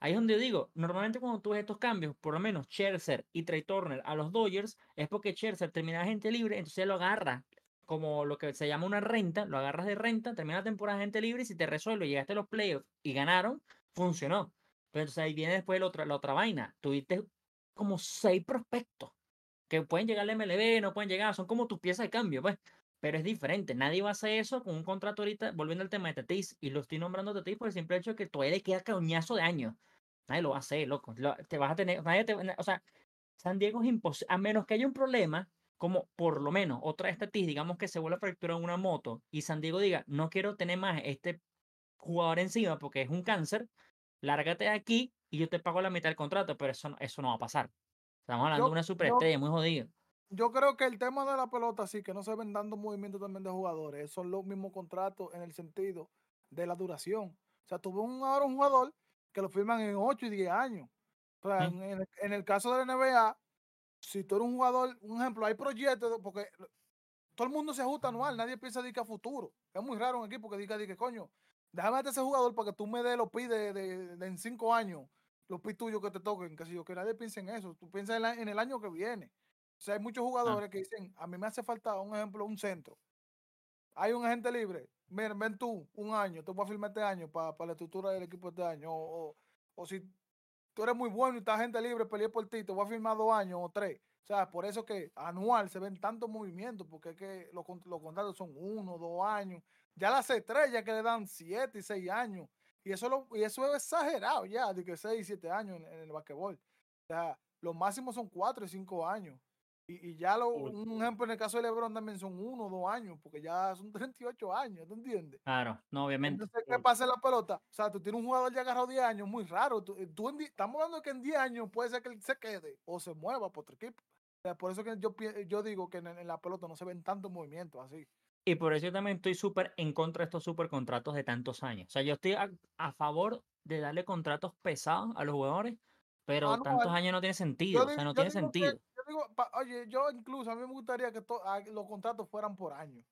ahí es donde yo digo, normalmente cuando tú ves estos cambios, por lo menos Scherzer y Trey Turner a los Dodgers, es porque Scherzer termina gente libre, entonces lo agarra como lo que se llama una renta, lo agarras de renta, termina la temporada gente libre y si te resuelve, llegaste a los playoffs y ganaron, funcionó. Pero entonces ahí viene después la otra, la otra vaina. Tuviste como seis prospectos que pueden llegar al MLB, no pueden llegar, son como tus piezas de cambio, pues. Pero es diferente, nadie va a hacer eso con un contrato ahorita, volviendo al tema de Tatis, y lo estoy nombrando Tatis por el simple hecho de que todavía le queda cañazo de años. Nadie lo va a hacer, loco. Lo- te vas a tener, nadie te- o sea, San Diego es imposible, a menos que haya un problema, como por lo menos otra estatis, digamos que se vuelva a fracturar una moto, y San Diego diga, no quiero tener más este jugador encima porque es un cáncer, lárgate de aquí y yo te pago la mitad del contrato, pero eso, no- eso no va a pasar. Estamos hablando Yo- de una yo- superestrella muy jodido. Yo creo que el tema de la pelota, sí, que no se ven dando movimientos también de jugadores, son los mismos contratos en el sentido de la duración. O sea, tuve un, ahora un jugador que lo firman en 8 y 10 años. O sea, Sí. en, el, en el caso de la NBA, si tú eres un jugador, un ejemplo, hay proyectos, porque todo el mundo se ajusta anual, nadie piensa de que a futuro. Es muy raro un equipo que diga, que coño, déjame meter ese jugador para que tú me des los pi de, de- de en cinco años, los pi tuyos que te toquen, que si yo, que nadie piensa en eso. Tú piensas en, la- en el año que viene. O sea, hay muchos jugadores que dicen, a mí me hace falta, un ejemplo, un centro. Hay un agente libre. Miren, ven tú, un año, te voy a firmar este año para la estructura del equipo este año. O, o- si tú eres muy bueno y estás gente libre, peleé por ti, te voy a firmar dos años o tres. O sea, por eso que anual se ven tantos movimientos, porque es que los contratos son uno, dos años. Ya las estrellas que le dan siete y seis años. Y eso, lo, y eso es exagerado ya, de que seis y siete años en, en el basquetbol. O sea, los máximos son cuatro y cinco años. Y, y ya lo, un ejemplo en el caso de LeBron también son uno o dos años, porque ya son 38 años, ¿tú entiendes? Claro, no, obviamente. Entonces, ¿qué pasa en la pelota? O sea, tú tienes un jugador ya agarrado 10 años, muy raro. Tú, eh, tú en estamos hablando de que en 10 años puede ser que él se quede o se mueva por otro equipo. O sea, por eso que yo, yo digo que en, en la pelota no se ven tantos movimientos así. Y por eso yo también estoy súper en contra de estos super contratos de tantos años. O sea, yo estoy a, a favor de darle contratos pesados a los jugadores, pero Ah, no, tantos años no tiene Yo sentido. O sea, no tiene sentido. Yo digo, pa- oye, yo incluso a mí me gustaría que to- los contratos fueran por año.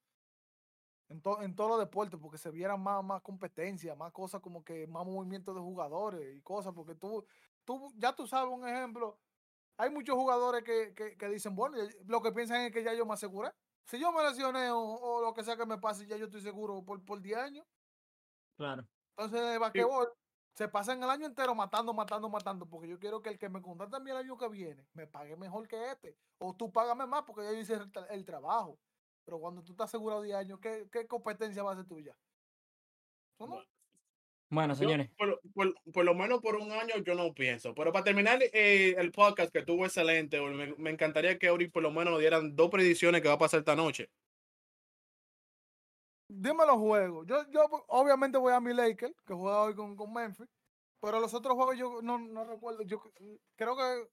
En, to- en todos los deportes, porque se vieran más, más competencia, más cosas como que más movimiento de jugadores y cosas, porque tú, tú ya tú sabes un ejemplo. Hay muchos jugadores que, que, que dicen, bueno, lo que piensan es que ya yo me aseguré. Si yo me lesioné o, o lo que sea que me pase, ya yo estoy seguro por, por 10 años. Claro. Entonces, en el basquetbol se pasan el año entero matando, matando, matando, porque yo quiero que el que me contrate a mí el año que viene me pague mejor que este. O tú págame más porque yo hice el, tra- el trabajo. Pero cuando tú estás asegurado 10 años, ¿qué, qué competencia va a ser tuya? ¿Tú no? Bueno, Yo, señores, por, lo- por- por lo menos por un año yo no pienso. Pero para terminar eh, el podcast que estuvo excelente, me, me encantaría que Ori por lo menos nos dieran dos predicciones que va a pasar esta noche. Dime los juegos. Yo, yo obviamente voy a mi Lakers, que juega hoy con, con Memphis. Pero los otros juegos yo no, no recuerdo. Yo creo que.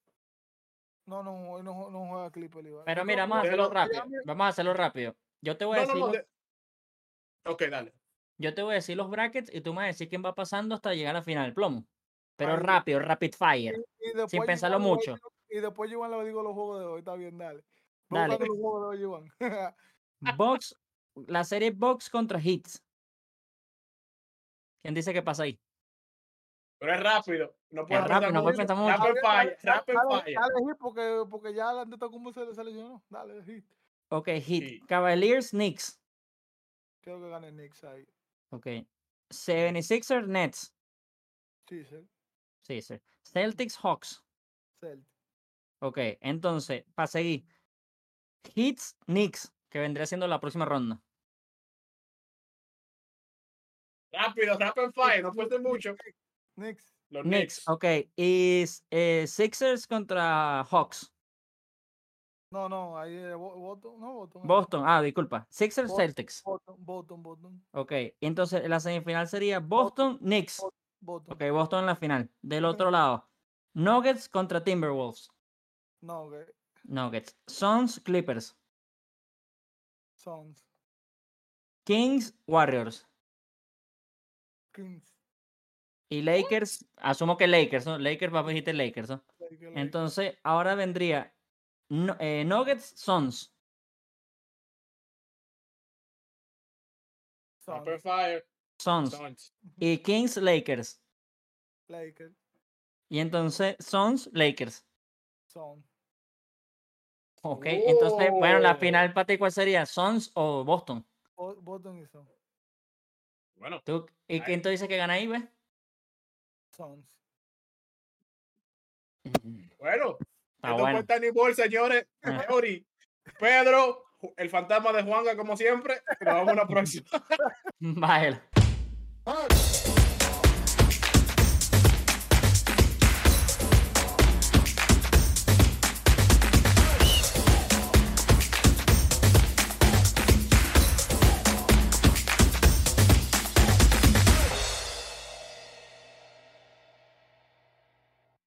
No, no, hoy no, no juega Clipper. Iván. pero mira, vamos a hacerlo rápido. Vamos a hacerlo rápido. Yo te voy a No, decir, no. los- Ok, dale. yo te voy a decir los brackets y tú me vas a decir quién va pasando hasta llegar a la final, plomo. Pero rápido, rapid fire. Y sin pensarlo mucho. Y después yo le digo los juegos de hoy. Está bien, dale. Dale. los juegos de hoy, Iván. Box, la serie Box contra Hits. ¿Quién dice que pasa ahí? Pero es rápido. No puedes rápido, no pensar mucho. Rapid fire, Dale, rapid dale, fire. dale hit porque, porque ya la neta como se, se lesionó. Dale, hit. Ok, Hit. Sí. Cavaliers, Knicks. Creo que gane Knicks ahí. Ok. 76ers, Nets. Sí, sí. Sí, sí. Celtics, Hawks. Celtic. Ok, entonces, para seguir. Hits, Knicks, que vendría siendo la próxima ronda. Rápido, rapid fire. No puede ser mucho. Knicks. Los Knicks, Knicks. ok. Y eh, Sixers contra Hawks. No, no, ahí Boston. No, Boston. Boston, ah, disculpa. Sixers, Boston. Celtics. Boston, Boston, Boston. Ok, entonces la semifinal sería Boston, Knicks. Boston. Ok, Boston en la final. Del otro lado, Nuggets contra Timberwolves. Que Nuggets. Suns, Clippers. Suns. Kings, Warriors. Kings. Y Lakers, asumo que Lakers, ¿no? Lakers, va a dijiste Lakers, ¿no? Lakers. Entonces, ahora vendría eh, Nuggets, Suns. Suns. Fire. Suns. Suns. Y Kings, Lakers. Lakers. Y entonces, Suns, Lakers. Suns. Ok, entonces, bueno, la final para ti, ¿cuál sería? ¿Suns o Boston? Bo- Boston y Suns. Bueno, ¿Tú, ¿Y quién tú dices que gana ahí, ves? Suns. bueno. Está Esto bueno. fue Tiny Ball, señores. Ah. Ori, Pedro, el fantasma de Juanga, como siempre. Nos vemos la próxima. Bájala. Ah,